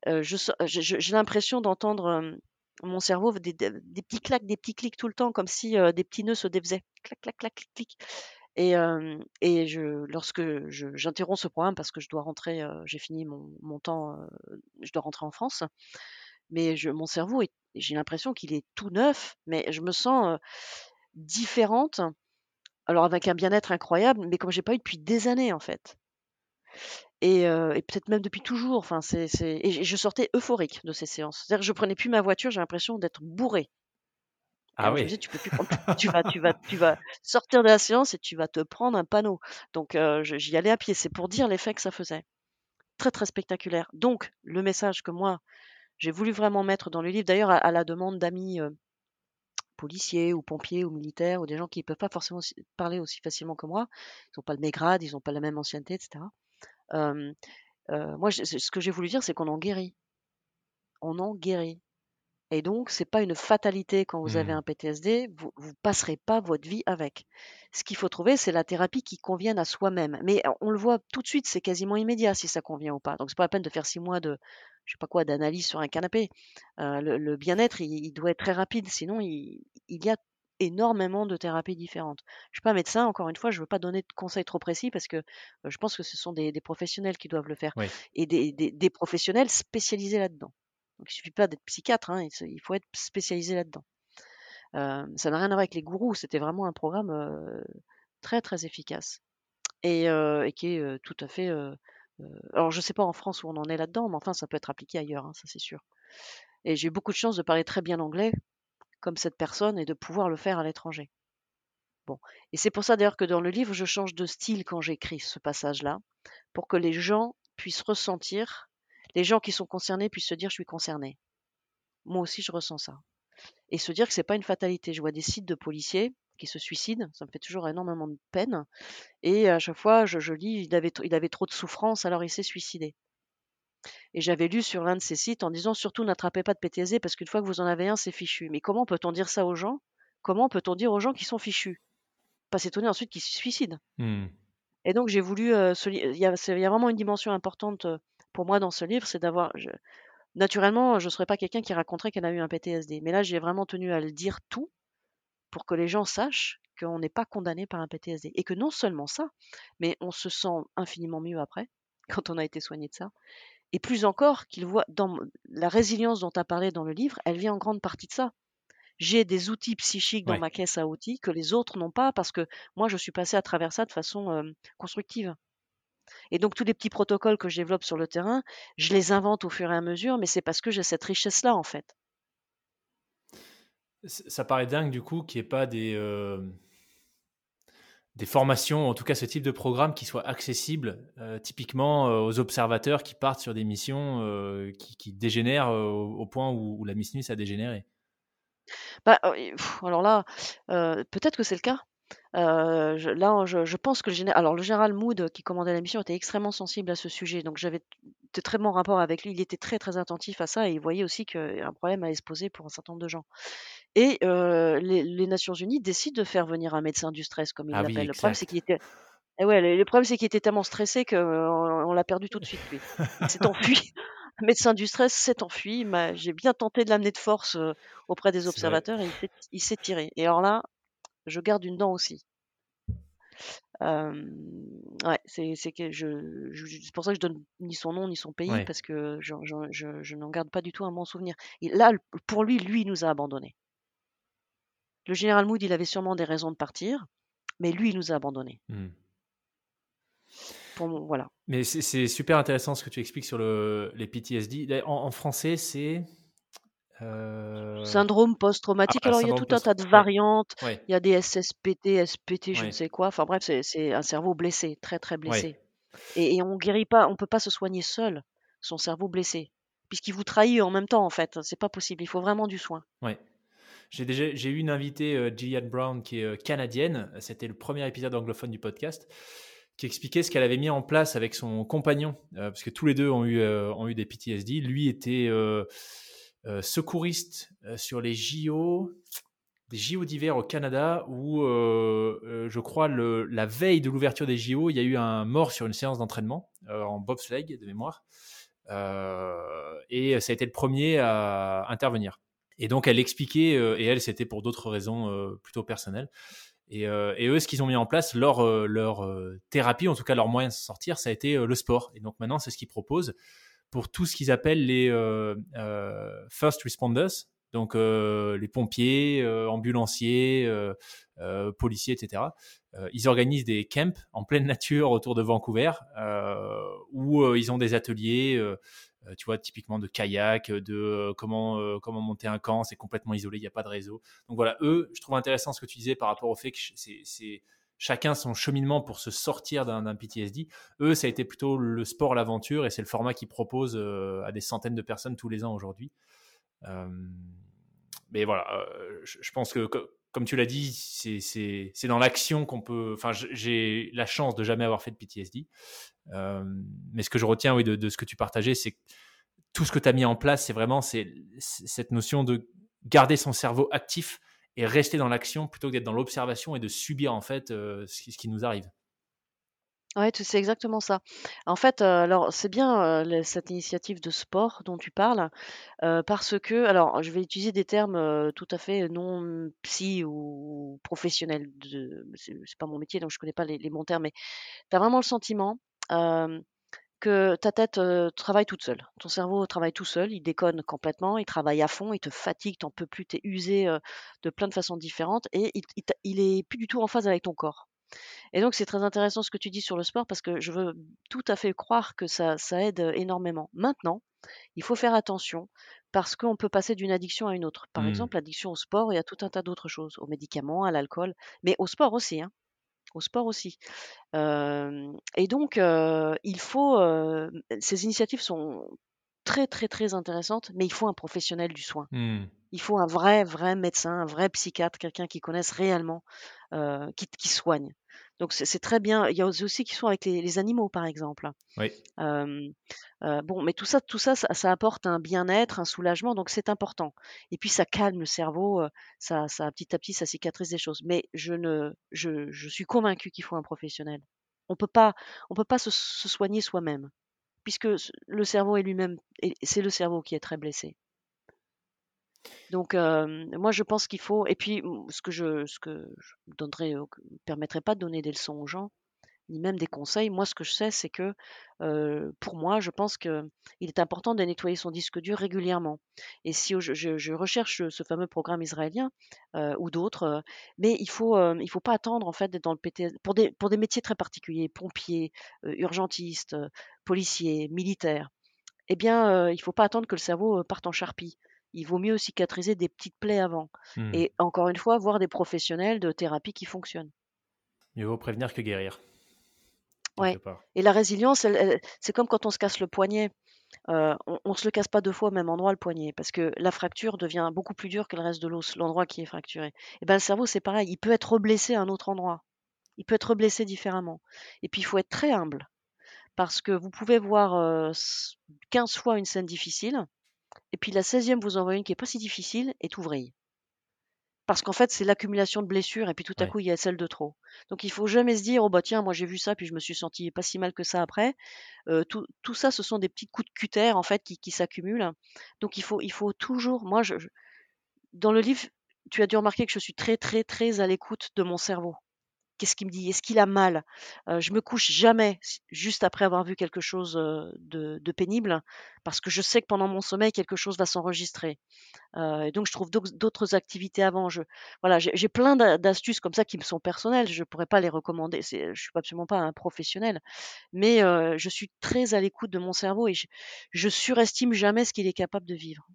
euh, j'ai l'impression d'entendre euh, mon cerveau des, des, petits claques, des petits clics tout le temps, comme si des petits nœuds se défaisaient. Clac, clac, clac, clic, clic. Et, et je, lorsque j'interromps ce programme parce que je dois rentrer, j'ai fini mon, mon temps, je dois rentrer en France. Mais je, mon cerveau, j'ai l'impression qu'il est tout neuf, mais je me sens différente, alors avec un bien-être incroyable, mais comme j'ai pas eu depuis des années en fait. Et, peut-être même depuis toujours. Enfin, c'est, Et je sortais euphorique de ces séances. C'est-à-dire que je prenais plus ma voiture, j'ai l'impression d'être bourré. Ah oui. tu peux plus tu vas, tu vas, tu vas sortir de la séance et tu vas te prendre un panneau. Donc j'y allais à pied. C'est pour dire l'effet que ça faisait. Très très spectaculaire. Donc le message que moi j'ai voulu vraiment mettre dans le livre, d'ailleurs à, la demande d'amis policiers ou pompiers ou militaires ou des gens qui ne peuvent pas forcément parler aussi facilement que moi. Ils n'ont pas le même grade, ils n'ont pas la même ancienneté, etc. moi, ce que j'ai voulu dire, c'est qu'on en guérit. On en guérit. Et donc, c'est pas une fatalité quand vous avez mmh. un PTSD, vous ne passerez pas votre vie avec. Ce qu'il faut trouver, c'est la thérapie qui convienne à soi-même. Mais on le voit tout de suite, c'est quasiment immédiat si ça convient ou pas. Donc, c'est pas la peine de faire six mois de, je sais pas quoi, d'analyse sur un canapé. le, bien-être, il, doit être très rapide, sinon il, y a énormément de thérapies différentes. Je suis pas médecin, encore une fois, je veux pas donner de conseils trop précis parce que je pense que ce sont des, professionnels qui doivent le faire et des professionnels spécialisés là-dedans. Donc il suffit pas d'être psychiatre, hein, il faut être spécialisé là-dedans. ça n'a rien à voir avec les gourous, c'était vraiment un programme très très efficace et, qui est tout à fait. alors je ne sais pas en France où on en est là-dedans, mais enfin ça peut être appliqué ailleurs, hein, ça c'est sûr. Et j'ai eu beaucoup de chance de parler très bien anglais, comme cette personne, et de pouvoir le faire à l'étranger. Bon, et c'est pour ça d'ailleurs que dans le livre je change de style quand j'écris ce passage-là, pour que les gens puissent ressentir les gens qui sont concernés puissent se dire je suis concerné. Moi aussi je ressens ça. Et se dire que c'est pas une fatalité. Je vois des sites de policiers qui se suicident, ça me fait toujours énormément de peine. Et à chaque fois, je, lis, il avait, il avait trop de souffrance, alors il s'est suicidé. Et j'avais lu sur l'un de ces sites en disant surtout n'attrapez pas de PTSD parce qu'une fois que vous en avez un, c'est fichu. Mais comment peut-on dire ça aux gens? Comment peut-on dire aux gens qui sont fichus? Pas s'étonner ensuite qu'ils se suicident. Mmh. Et donc j'ai voulu, euh, ce li- il y a, c'est- il y a vraiment une dimension importante euh, pour moi dans ce livre, c'est d'avoir, je- naturellement, je ne serais pas quelqu'un qui raconterait qu'elle a eu un PTSD, mais là j'ai vraiment tenu à le dire tout pour que les gens sachent qu'on n'est pas condamné par un PTSD. Et que non seulement ça, mais on se sent infiniment mieux après, quand on a été soigné de ça. Et plus encore, dans m- la résilience dont tu as parlé dans le livre, elle vient en grande partie de ça. J'ai des outils psychiques dans Ouais. ma caisse à outils que les autres n'ont pas parce que moi, je suis passée à travers ça de façon euh, constructive. Et donc, tous les petits protocoles que je développe sur le terrain, je les invente au fur et à mesure, mais c'est parce que j'ai cette richesse-là, en fait. Ça paraît dingue du coup qu'il n'y ait pas des, euh, des formations, en tout cas ce type de programme qui soit accessible euh, typiquement euh, aux observateurs qui partent sur des missions qui, qui dégénèrent au, point où, où la Miss Nuit a dégénéré. Bah, alors là, peut-être que c'est le cas. Euh, je- là, je, je pense que le général, alors le général Mood qui commandait la mission était extrêmement sensible à ce sujet, donc j'avais de très bons rapports avec lui. Il était très très attentif à ça et il voyait aussi qu'un problème allait se poser pour un certain nombre de gens. Et euh, les, les Nations Unies décident de faire venir un médecin du stress, comme ils Ah oui, l'appellent. Le problème, c'est exact. qu'il était, eh ouais, le, le problème, c'est qu'il était tellement stressé qu'on on l'a perdu tout de suite, lui. Il s'est enfui. Le médecin du stress s'est enfui. m'a- J'ai bien tenté de l'amener de force euh, auprès des C'est vrai. observateurs et il s'est- il s'est tiré. Et alors là, je garde une dent aussi. Euh, ouais, c'est c'est que je, je- c'est pour ça que je donne ni son nom ni son pays Ouais. parce que je, je, n'en garde pas du tout un bon souvenir. Et là, pour lui, lui, il nous a abandonnés. Le général Mood, il avait sûrement des raisons de partir, mais lui, il nous a abandonnés. Pour, mon- voilà. Mais c'est- c'est super intéressant ce que tu expliques sur le, les PTSD. En français, c'est. Euh, Syndrome post-traumatique. ah, Alors, il y a tout un tas de ouais. variantes. Ouais, Il y a des SSPT, SPT, je ne sais quoi. Enfin bref, c'est un cerveau blessé, très très blessé. Et, et on guérit pas, on peut pas se soigner seul son cerveau blessé, puisqu'il vous trahit en même temps en fait. C'est pas possible. Il faut vraiment du soin. Ouais. J'ai déjà j'ai eu une invitée, euh, Gillian Brown, qui est euh, canadienne. C'était le premier épisode anglophone du podcast, qui expliquait ce qu'elle avait mis en place avec son compagnon, euh, parce que tous les deux ont eu, euh, ont eu des PTSD. Lui était euh, euh, secouriste euh, sur les JO, des JO d'hiver au Canada, où euh, je crois la veille de l'ouverture des JO, il y a eu un mort sur une séance d'entraînement en bobsleigh de mémoire. Et ça a été le premier à intervenir. Et donc, elle expliquait, et elle, c'était pour d'autres raisons plutôt personnelles. Et, eux, ce qu'ils ont mis en place, leur, leur thérapie, en tout cas leur moyen de sortir, ça a été le sport. Et donc maintenant, c'est ce qu'ils proposent pour tout ce qu'ils appellent les euh, first responders, donc euh, les pompiers, euh, ambulanciers, euh, policiers, etc. ils organisent des camps en pleine nature autour de Vancouver où euh, ils ont des ateliers euh, tu vois, typiquement de kayak, de euh, comment, euh, comment monter un camp, c'est complètement isolé, il n'y a pas de réseau. Donc voilà, eux, je trouve intéressant ce que tu disais par rapport au fait que c'est chacun son cheminement pour se sortir d'un PTSD. Eux, ça a été plutôt le sport, l'aventure, et c'est le format qu'ils proposent euh, à des centaines de personnes tous les ans aujourd'hui. Euh, mais voilà, euh, je, pense que, comme tu l'as dit, c'est dans l'action qu'on peut. Enfin, j'ai la chance de jamais avoir fait de PTSD. Mais ce que je retiens oui, de ce que tu partageais, c'est que tout ce que tu as mis en place, c'est vraiment cette notion de garder son cerveau actif et rester dans l'action plutôt que d'être dans l'observation et de subir en fait euh, ce, qui, nous arrive. Ouais, c'est exactement ça. En fait, euh, alors c'est bien euh, cette initiative de sport dont tu parles, parce que, alors je vais utiliser des termes tout à fait non psy ou professionnels. De, c'est pas mon métier, donc je connais pas les, les bons termes, mais tu as vraiment le sentiment que ta tête euh, travaille toute seule. Ton cerveau travaille tout seul, il déconne complètement, il travaille à fond, il te fatigue, t'en peux plus, t'es usé euh, de plein de façons différentes et il, il, il est plus du tout en phase avec ton corps. Et donc, c'est très intéressant ce que tu dis sur le sport parce que je veux tout à fait croire que ça, ça aide énormément. Maintenant, il faut faire attention parce qu'on peut passer d'une addiction à une autre. Par mmh. exemple, l'addiction au sport, il y a tout un tas d'autres choses, aux médicaments, à l'alcool, mais au sport aussi. Hein. Au sport aussi. Euh, et donc, euh, il faut. Euh, ces initiatives sont très, très, très intéressantes, mais il faut un professionnel du soin. Mmh. Il faut un vrai, vrai médecin, un vrai psychiatre, quelqu'un qui connaisse réellement, euh, qui, qui soigne. Donc c'est très bien. Il y a aussi qui sont avec les, les animaux, par exemple. Oui. Euh, euh, bon, mais tout ça, tout ça, ça, ça apporte un bien-être, un soulagement, donc c'est important. Et puis ça calme le cerveau, ça, ça petit à petit, ça cicatrise des choses. Mais je ne, je, je suis convaincue qu'il faut un professionnel. On peut pas, on peut pas se, se soigner soi-même, puisque le cerveau est lui-même, c'est le cerveau qui est très blessé. Donc, euh, moi, je pense qu'il faut. Et puis, ce que je, ce que euh, permettrait pas de donner des leçons aux gens, ni même des conseils. Moi, ce que je sais, c'est que euh, pour moi, je pense qu'il est important de nettoyer son disque dur régulièrement. Et si je, recherche ce fameux programme israélien euh, ou d'autres, mais il faut, il faut pas attendre en fait d'être dans le PTS pour des, pour des métiers très particuliers, pompiers, urgentistes, policiers, militaires. Eh bien, il faut pas attendre que le cerveau parte en charpie. Il vaut mieux cicatriser des petites plaies avant. Hmm. Et encore une fois, voir des professionnels de thérapie qui fonctionnent. Mieux vaut prévenir que guérir. Ouais. Et la résilience, c'est comme quand on se casse le poignet. Euh, on, on se le casse pas deux fois au même endroit le poignet parce que la fracture devient beaucoup plus dure que le reste de l'os, l'endroit qui est fracturé. Et ben le cerveau c'est pareil, il peut être blessé à un autre endroit, il peut être blessé différemment. Et puis il faut être très humble parce que vous pouvez voir euh, s- 15 fois une scène difficile et puis la 16e vous en voyez une qui est pas si difficile et tout vrille. Parce qu'en fait, c'est l'accumulation de blessures et puis tout à Ouais. coup, il y a celle de trop. Donc il faut jamais se dire: «Oh bah tiens, moi j'ai vu ça, puis je me suis senti pas si mal que ça après». Heu, tout tout ça, ce sont des petits coups de cutter en fait qui qui s'accumulent. Donc il faut il faut toujours moi je je dans le livre, tu as dû remarquer que je suis très, très, très à l'écoute de mon cerveau. Qu'est-ce qu'il me dit? Est-ce qu'il a mal? Je me couche jamais juste après avoir vu quelque chose, de pénible, parce que je sais que pendant mon sommeil, quelque chose va s'enregistrer. Et donc je trouve d'autres activités avant. Voilà, j'ai plein d'a d'astuces comme ça qui me sont personnelles. Je pourrais pas les recommander. Je suis absolument pas un professionnel, mais je suis très à l'écoute de mon cerveau et je surestime jamais ce qu'il est capable de vivre.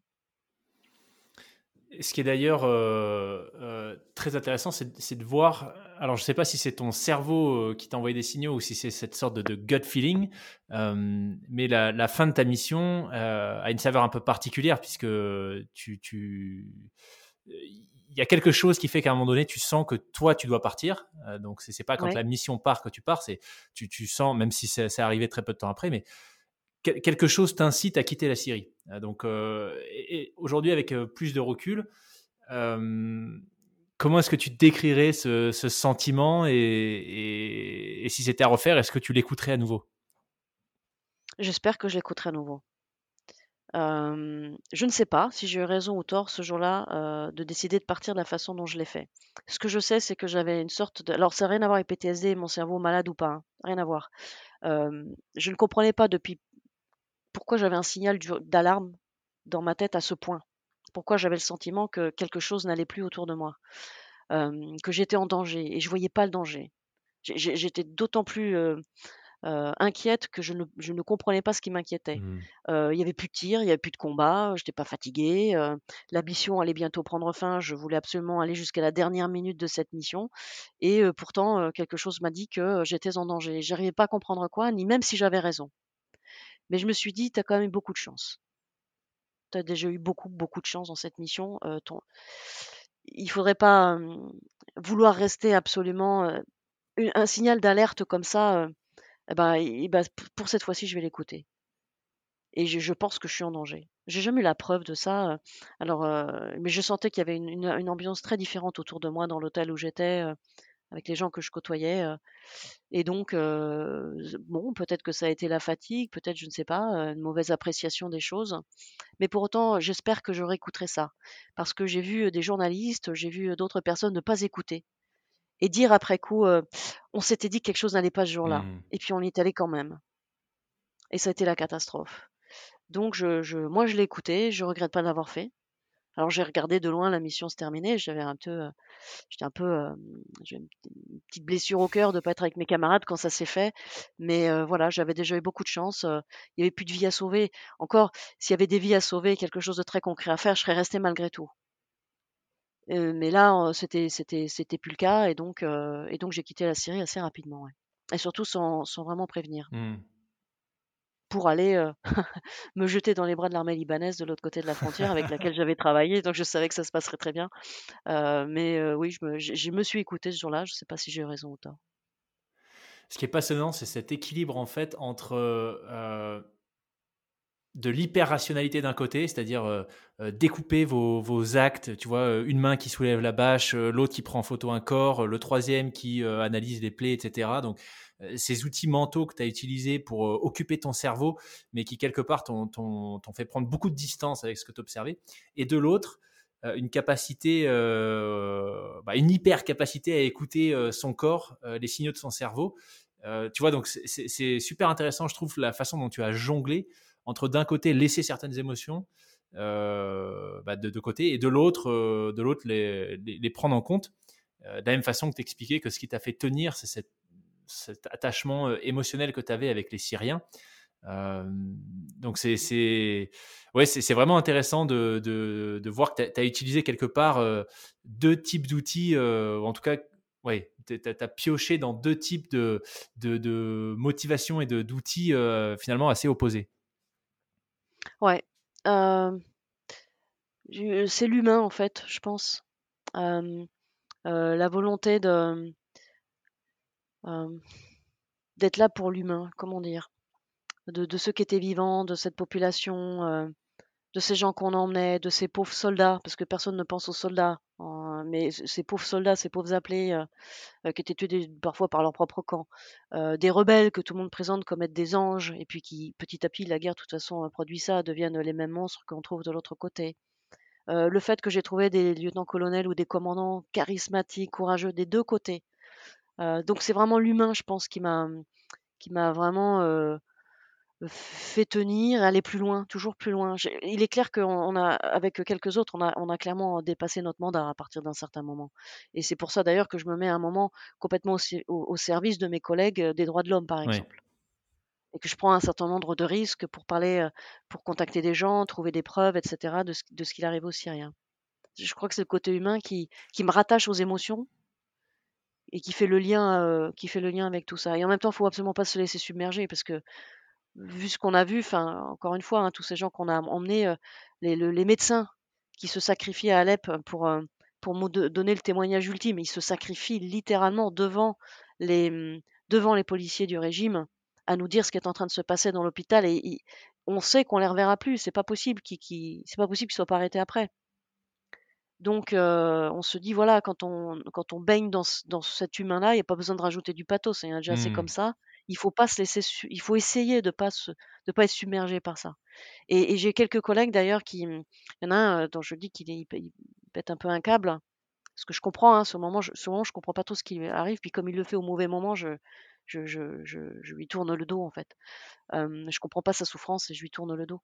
Ce qui est d'ailleurs euh, euh, très intéressant, c'est de voir. Alors, je ne sais pas si c'est ton cerveau euh, qui t'a envoyé des signaux ou si c'est cette sorte de, de gut feeling, euh, mais la, la fin de ta mission a une saveur un peu particulière puisque tu, tu, il y a quelque chose qui fait qu'à un moment donné, tu sens que toi, tu dois partir. Donc, c'est pas quand Ouais. la mission part que tu pars, c'est tu, tu sens, même si c'est arrivé très peu de temps après, mais quelque chose t'incite à quitter la Syrie. Euh, Donc, euh, aujourd'hui, avec euh, plus de recul, comment est-ce que tu décrirais ce, sentiment et, si c'était à refaire, est-ce que tu l'écouterais à nouveau? J'espère que je l'écouterai à nouveau. Je ne sais pas si j'ai eu raison ou tort ce jour-là, de décider de partir de la façon dont je l'ai fait. Ce que je sais, c'est que j'avais une sorte de alors ça a rien à voir avec PTSD mon cerveau malade ou pas, hein, rien à voir. Je ne comprenais pas depuis pourquoi j'avais un signal d'alarme dans ma tête à ce point? Pourquoi j'avais le sentiment que quelque chose n'allait plus autour de moi, que j'étais en danger et je voyais pas le danger. J'étais d'autant plus, inquiète que je ne je ne comprenais pas ce qui m'inquiétait. Heu, il y avait plus de tirs, il y avait plus de combats, j'étais pas fatiguée, la mission allait bientôt prendre fin, je voulais absolument aller jusqu'à la dernière minute de cette mission et pourtant, quelque chose m'a dit que, j'étais en danger. J'arrivais pas à comprendre quoi, ni même si j'avais raison. Mais je me suis dit: «Tu as quand même beaucoup de chance. Tu as déjà eu beaucoup, beaucoup de chance dans cette mission, heu, ton il faudrait pas, vouloir rester absolument, un signal d'alerte comme ça, bah et bah, p pour cette fois-ci, je vais l'écouter». Et je pense que je suis en danger. J'ai jamais eu la preuve de ça, alors, mais je sentais qu'il y avait une ambiance très différente autour de moi dans l'hôtel où j'étais, avec les gens que je côtoyais, et donc, bon, peut-être que ça a été la fatigue, peut-être, je ne sais pas, une mauvaise appréciation des choses, mais pour autant, j'espère que je réécouterai ça. Parce que j'ai vu, des journalistes, j'ai vu, d'autres personnes ne pas écouter et dire après coup, «On s'était dit que quelque chose n'allait pas ce jour-là Hmm. et puis on y est allé quand même» et ça a été la catastrophe. Donc je je moi je l'ai écouté, je regrette pas de l'avoir fait. Alors j'ai regardé de loin la mission se terminer, j'avais un peu, heu, j'étais un peu, hem, j'ai une petite blessure au cœur de pas être avec mes camarades quand ça s'est fait, mais heu, voilà, j'avais déjà eu beaucoup de chance, il y avait plus de vies à sauver. Encore, s'il y avait des vies à sauver, quelque chose de très concret à faire, je serais restée malgré tout. Mais là, c'était c'était c'était plus le cas et donc et donc j'ai quitté la Syrie assez rapidement, et surtout sans vraiment prévenir. Hmm. Pour aller me jeter dans les bras de l'armée libanaise de l'autre côté de la frontière avec laquelle j'avais travaillé. Donc je savais que ça se passerait très bien. mais oui, je me, je, me suis écoutée ce jour-là. Je ne sais pas si j'ai raison ou tort. Ce qui est passionnant, c'est cet équilibre en fait entre de l'hyper-rationalité d'un côté, c'est-à-dire euh, euh, découper vos, actes, tu vois, euh, une main qui soulève la bâche, l'autre qui prend en photo un corps, le troisième qui analyse les plaies, etc. Donc, ces outils mentaux que tu as utilisés pour occuper ton cerveau, mais qui quelque part t'ont fait prendre beaucoup de distance avec ce que tu observais. Et de l'autre, une capacité, bah, une hyper-capacité à écouter son corps, les signaux de son cerveau. tu vois, donc c'est super intéressant, je trouve, la façon dont tu as jonglé entre d'un côté laisser certaines émotions euh, bah, de, côté et de l'autre euh, de l'autre les, prendre en compte euh, de la même façon que t'expliquais que ce qui t'a fait tenir c'est cet, cet, attachement émotionnel que tu avais avec les Syriens donc c'est c'est ouais c'est vraiment intéressant de, de, de voir que tu as, utilisé quelque part deux types d'outils en tout cas ouais, tu as, pioché dans deux types de, de, de motivation et d'outils finalement assez opposés. Ouais, c'est l'humain en fait, je pense. la volonté de, d'être là pour l'humain, comment dire? De de ceux qui étaient vivants, de cette population, de ces gens qu'on emmenait, de ces pauvres soldats, parce que personne ne pense aux soldats, mais ces pauvres soldats, ces pauvres appelés, euh, qui étaient tués parfois par leur propre camp, euh, des rebelles que tout le monde présente comme être des anges, et puis qui, petit à petit, la guerre, de toute façon, produit ça, deviennent les mêmes monstres qu'on trouve de l'autre côté. Euh, le fait que j'ai trouvé des lieutenants-colonels ou des commandants charismatiques, courageux des deux côtés. donc c'est vraiment l'humain, je pense, qui m'a qui m'a vraiment fait tenir, aller plus loin, toujours plus loin. il est clair qu'on a, avec quelques autres, on a, on a clairement dépassé notre mandat à partir d'un certain moment. Et c'est pour ça d'ailleurs que je me mets à un moment complètement au, service de mes collègues euh, des droits de l'homme, par exemple. Et que je prends un certain nombre de risques pour parler, euh, pour contacter des gens, trouver des preuves, etc., de ce, de ce qu'il arrive aux Syriens. Je crois que c'est le côté humain qui, qui me rattache aux émotions et qui fait le lien, euh, qui fait le lien avec tout ça. Et en même temps, il faut absolument pas se laisser submerger parce que vu ce qu'on a vu, enfin, encore une fois, hein, tous ces gens qu'on a emmenés, euh, les, les, médecins qui se sacrifient à Alep pour, euh, donner le témoignage ultime, ils se sacrifient littéralement devant les, mmh, devant les policiers du régime à nous dire ce qui est en train de se passer dans l'hôpital et, on sait qu'on les reverra plus, c'est pas possible qu'ils c'est pas possible qu'ils soient pas arrêtés après. Donc euh, on se dit voilà quand on quand on baigne dans, dans cet humain-là, il n'y a pas besoin de rajouter du pathos, c'est déjà assez comme mmh. ça il faut pas se laisser, il faut essayer de pas de pas être submergé par ça. Et, j'ai quelques collègues d'ailleurs qui, mmh, il y en a un dont je dis qu'il il pète un peu un câble, parce que je comprends, hein, ce moment, je, ce je comprends pas trop ce qui arrive, puis comme il le fait au mauvais moment, je, je, je, je, lui tourne le dos en fait. Euh, je comprends pas sa souffrance et je lui tourne le dos.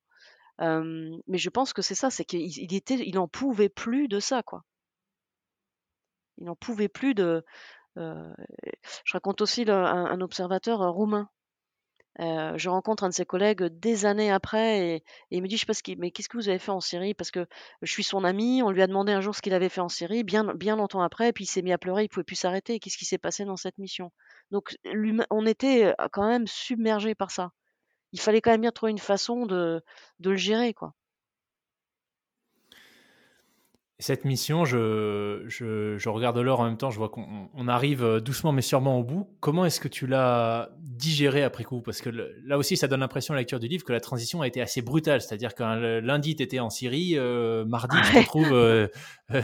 mais je pense que c'est ça, c'est qu'il il était, il en pouvait plus de ça, quoi. Il n'en pouvait plus de, je raconte aussi un, observateur roumain. je rencontre un de ses collègues des années après et, il me dit je sais pas ce mais qu'est-ce que vous avez fait en Syrie? Parce que je suis son ami on lui a demandé un jour ce qu'il avait fait en Syrie bien bien longtemps après et puis il s'est mis à pleurer il pouvait plus s'arrêter. Qu'est-ce qui s'est passé dans cette mission? Donc on était quand même submergé par ça. Il fallait quand même bien trouver une façon de, de le gérer quoi cette mission, je, je, regarde l'heure en même temps, je vois qu'on arrive euh, doucement mais sûrement au bout. Comment est-ce que tu l'as digéré après coup? Parce que là aussi, ça donne l'impression à la lecture du livre que la transition a été assez brutale. C'est-à-dire qu'un lundi, tu étais en Syrie, euh, mardi, tu te retrouves euh,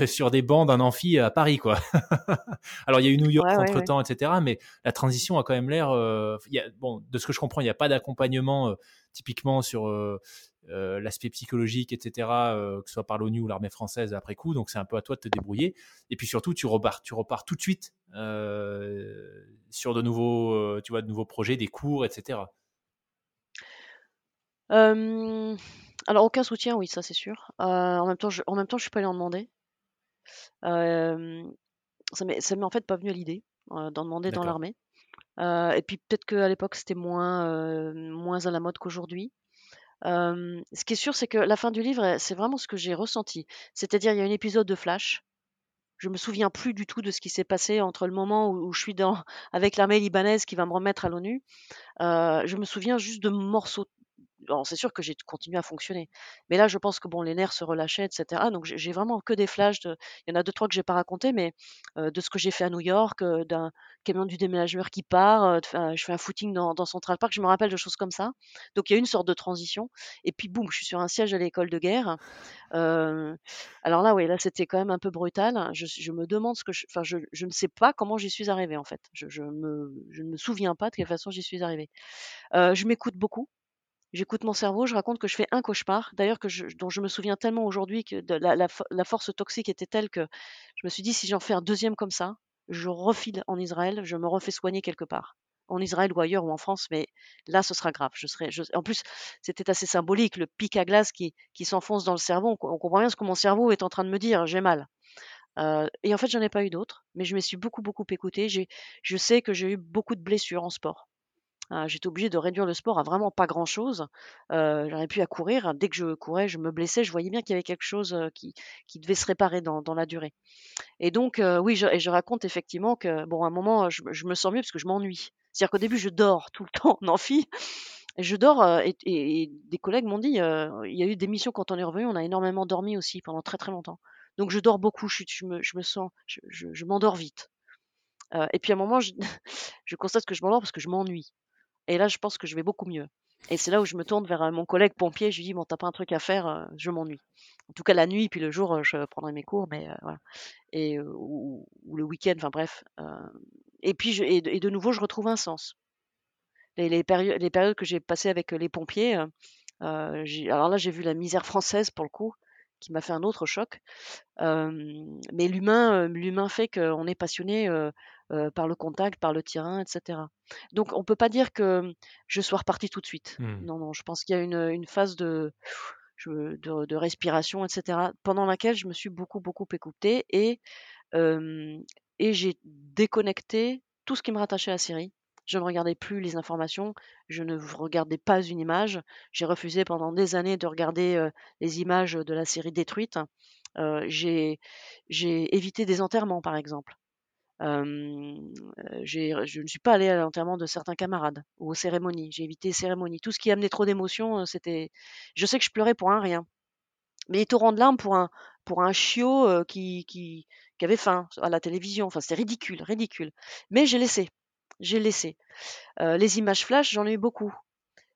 sur des bancs d'un amphi à Paris. quoi. Alors, il y a eu New York entre-temps, etc. Mais la transition a quand même l'air... bon, de ce que je comprends, il n'y a pas d'accompagnement typiquement sur euh, l'aspect psychologique, etc., euh, que ce soit par l'ONU ou l'armée française après coup. Donc c'est un peu à toi de te débrouiller. Et puis surtout, tu repars, tu repars tout de suite euh, sur de nouveaux, tu vois, de nouveaux projets, des cours, etc. alors aucun soutien, oui, ça c'est sûr. en même temps, je, en même temps, je suis pas allée en demander. ça m'est, m'est en fait pas venu à l'idée d'en demander dans l'armée. et puis peut-être qu'à l'époque c'était moins, moins à la mode qu'aujourd'hui ce qui est sûr, c'est que la fin du livre, c'est vraiment ce que j'ai ressenti. C'est-à-dire, il y a un épisode de Flash. Je me souviens plus du tout de ce qui s'est passé entre le moment où, je suis dans, avec l'armée libanaise qui va me remettre à l'ONU. je me souviens juste de morceaux c'est sûr que j'ai continué à fonctionner. Mais là, je pense que bon, les nerfs se relâchaient, etc. Donc j'ai vraiment que des flashs. Il y en a deux trois que j'ai pas raconté, mais de ce que j'ai fait à New York, d'un camion du déménageur qui part. je fais un footing dans, Central Park. Je me rappelle de choses comme ça. Donc il y a une sorte de transition. Et puis boum, je suis sur un siège à l'école de guerre. alors là, oui, là c'était quand même un peu brutal. Je, me demande ce que, je, je, je, ne sais pas comment j'y suis arrivée en fait. Je, je, me, je ne me souviens pas de quelle façon j'y suis arrivée. je m'écoute beaucoup. J'écoute mon cerveau, je raconte que je fais un cauchemar, d'ailleurs dont je me souviens tellement aujourd'hui que la, force toxique était telle que je me suis dit si j'en fais un deuxième comme ça, je refile en Israël, je me refais soigner quelque part en Israël ou ailleurs ou en France, mais là, ce sera grave. En plus, c'était assez symbolique, le pic à glace qui, qui s'enfonce dans le cerveau. On, comprend bien ce que mon cerveau est en train de me dire, j'ai mal. Euh, et en fait, j'en ai pas eu d'autres, mais je me suis beaucoup, beaucoup écoutée. Je sais que j'ai eu beaucoup de blessures en sport. Euh, j'étais obligée de réduire le sport à vraiment pas grand-chose. Euh, j'aurais pu à courir. Dès que je courais, je me blessais. Je voyais bien qu'il y avait quelque chose euh, qui, devait se réparer dans, la durée. Et donc, oui, je, et je raconte effectivement que, bon, à un moment, je, me sens mieux parce que je m'ennuie. C'est-à-dire qu'au début, je dors tout le temps en amphi. Je dors, et, des collègues m'ont dit, il y a eu des missions quand on est revenu, on a énormément dormi aussi pendant très très longtemps. Donc je dors beaucoup, je, me, sens, je, m'endors vite. et puis à un moment, je constate que je m'endors parce que je m'ennuie. Et là, je pense que je vais beaucoup mieux. Et c'est là où je me tourne vers mon collègue pompier. Je lui dis Bon, t'as pas un truc à faire Je m'ennuie. En tout cas, la nuit, puis le jour, je prendrai mes cours, mais voilà. Et, ou, le week-end, enfin bref. et puis, je, et, de nouveau, je retrouve un sens. Les, les, périodes, les périodes que j'ai passées avec les pompiers, alors là, j'ai vu la misère française pour le coup, qui m'a fait un autre choc. mais l'humain, l'humain fait qu'on est passionné par le contact, par le terrain, etc. Donc on peut pas dire que je sois reparti tout de suite. Mmh. Non, non, je pense qu'il y a une, une phase de, de, de, respiration, etc. Pendant laquelle je me suis beaucoup, beaucoup écoutée et, et j'ai déconnecté tout ce qui me rattachait à la Syrie. Je ne regardais plus les informations, je ne regardais pas une image. J'ai refusé pendant des années de regarder les images de la série détruite. j'ai évité des enterrements, par exemple. Je ne suis pas allée à l'enterrement de certains camarades ou aux cérémonies. J'ai évité les cérémonies. Tout ce qui amenait trop d'émotions, c'était. Je sais que je pleurais pour un rien. Mais les torrents de larmes pour un, pour un chiot qui, qui, qui avait faim à la télévision. Enfin, c'était ridicule, ridicule. Mais j'ai laissé j'ai laissé. les images flash, j'en ai eu beaucoup,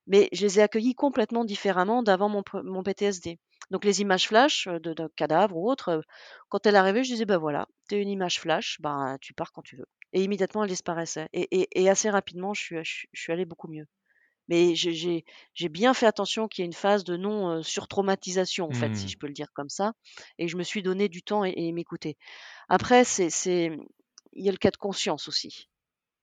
mais je les ai accueillies complètement différemment d'avant mon, mon, PTSD. Donc les images flash de, cadavres ou autres, quand elle arrivait, je disais ben voilà, t'es une image flash, ben tu pars quand tu veux. Et immédiatement elle disparaissait. Et, assez rapidement, je suis, je, suis allée beaucoup mieux. Mais j'ai bien fait attention qu'il y ait une phase de non surtraumatisation, en fait, si mmh. je peux le dire comme ça. Et je me suis donné du temps et, et m'écouter. Après, c'est il y a le cas de conscience aussi.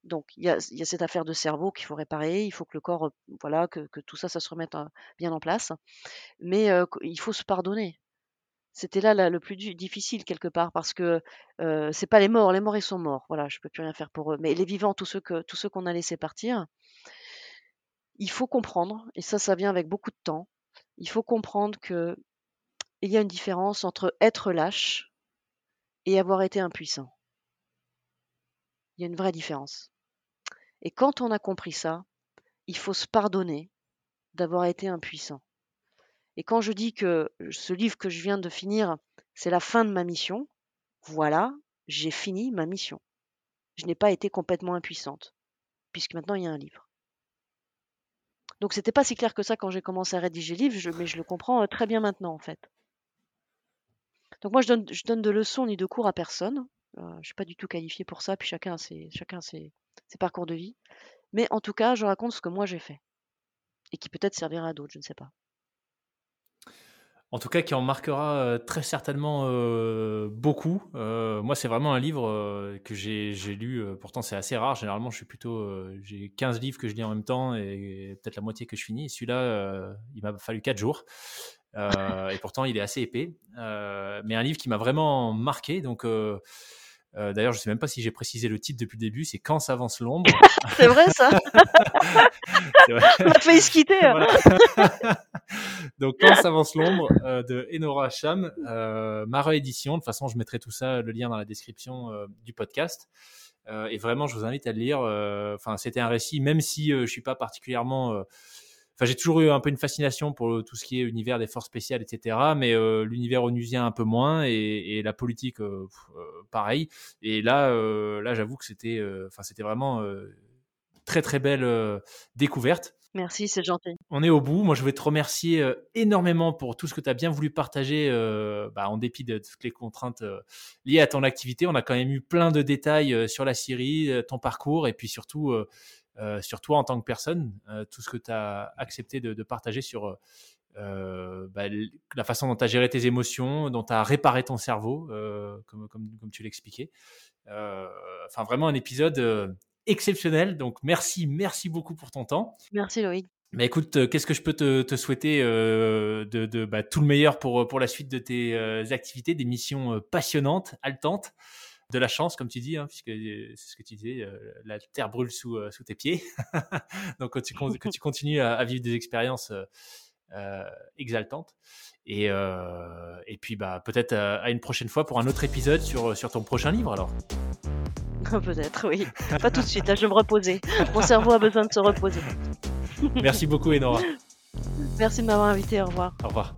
Donc il y a, cette affaire de cerveau qu'il faut réparer, il faut que le corps, voilà, que, tout ça, ça se remette bien en place. Mais il faut se pardonner. C'était là, le plus difficile quelque part parce que euh, c'est pas les morts, les morts ils sont morts. Voilà, je peux plus rien faire pour eux. Mais les vivants, tous ceux qu'on a laissés partir, il faut comprendre et ça, ça vient avec beaucoup de temps. Il faut comprendre que il y a une différence entre être lâche et avoir été impuissant. Il y a une vraie différence. Et quand on a compris ça, il faut se pardonner d'avoir été impuissant. Et quand je dis que ce livre que je viens de finir, c'est la fin de ma mission, voilà, j'ai fini ma mission. Je n'ai pas été complètement impuissante, puisque maintenant il y a un livre. Donc c'était pas si clair que ça quand j'ai commencé à rédiger le livre, mais je le comprends euh, très bien maintenant en fait. Donc moi je je donne de leçons ni de cours à personne. Euh, je ne suis pas du tout qualifiée pour ça, puis chacun a ses, chacun ses, parcours de vie. Mais en tout cas, je raconte ce que moi j'ai fait. Et qui peut-être servira à d'autres, je ne sais pas. En tout cas, qui en marquera euh, très certainement euh, beaucoup. moi, c'est vraiment un livre que j'ai lu. pourtant, c'est assez rare. Généralement, je suis plutôt. j'ai 15 livres que je lis en même temps et, peut-être la moitié que je finis. Celui-là, il m'a fallu 4 jours. Et pourtant, il est assez épais. mais un livre qui m'a vraiment marqué. Donc, euh, d'ailleurs, je ne sais même pas si j'ai précisé le titre depuis le début, c'est Quand s'avance l'ombre. c'est vrai ça? On m'a fait quitter. Hein. Donc Quand s'avance l'ombre euh, de Enora Cham, euh, Mara Édition. De toute façon, je mettrai tout ça, le lien dans la description euh, du podcast. et vraiment, je vous invite à le lire. Enfin, c'était un récit, même si je suis pas particulièrement enfin, j'ai toujours eu un peu une fascination pour tout ce qui est univers des forces spéciales, etc. Mais l'univers onusien un peu moins et, la politique, pareil. Et là, là, j'avoue que c'était, enfin, c'était vraiment très très belle découverte. Merci, c'est gentil. On est au bout. Moi, je vais te remercier euh, énormément pour tout ce que tu as bien voulu partager, euh, bah, en dépit de toutes les contraintes euh, liées à ton activité. On a quand même eu plein de détails sur la Syrie, ton parcours, et puis surtout sur toi en tant que personne, tout ce que tu as accepté de, partager sur bah, la façon dont tu as géré tes émotions, dont tu as réparé ton cerveau, comme, comme, comme, tu l'expliquais. Enfin, vraiment un épisode exceptionnel. Donc merci, merci beaucoup pour ton temps. Merci Loïc. Mais écoute, euh, qu'est-ce que je peux te, souhaiter euh, de, bah, tout le meilleur pour, pour la suite de tes euh, activités, des missions passionnantes, haletantes, de la chance, comme tu dis, hein, puisque c'est ce que tu disais, la terre brûle sous, sous tes pieds. Donc que tu, que tu continues à, vivre des expériences exaltantes. Et, et puis bah, peut-être à une prochaine fois pour un autre épisode sur, sur ton prochain livre alors. Peut-être, oui. Pas tout de suite, là je vais me reposer. Mon cerveau a besoin de se reposer. Merci beaucoup, Enora. Merci de m'avoir invité, au revoir. Au revoir.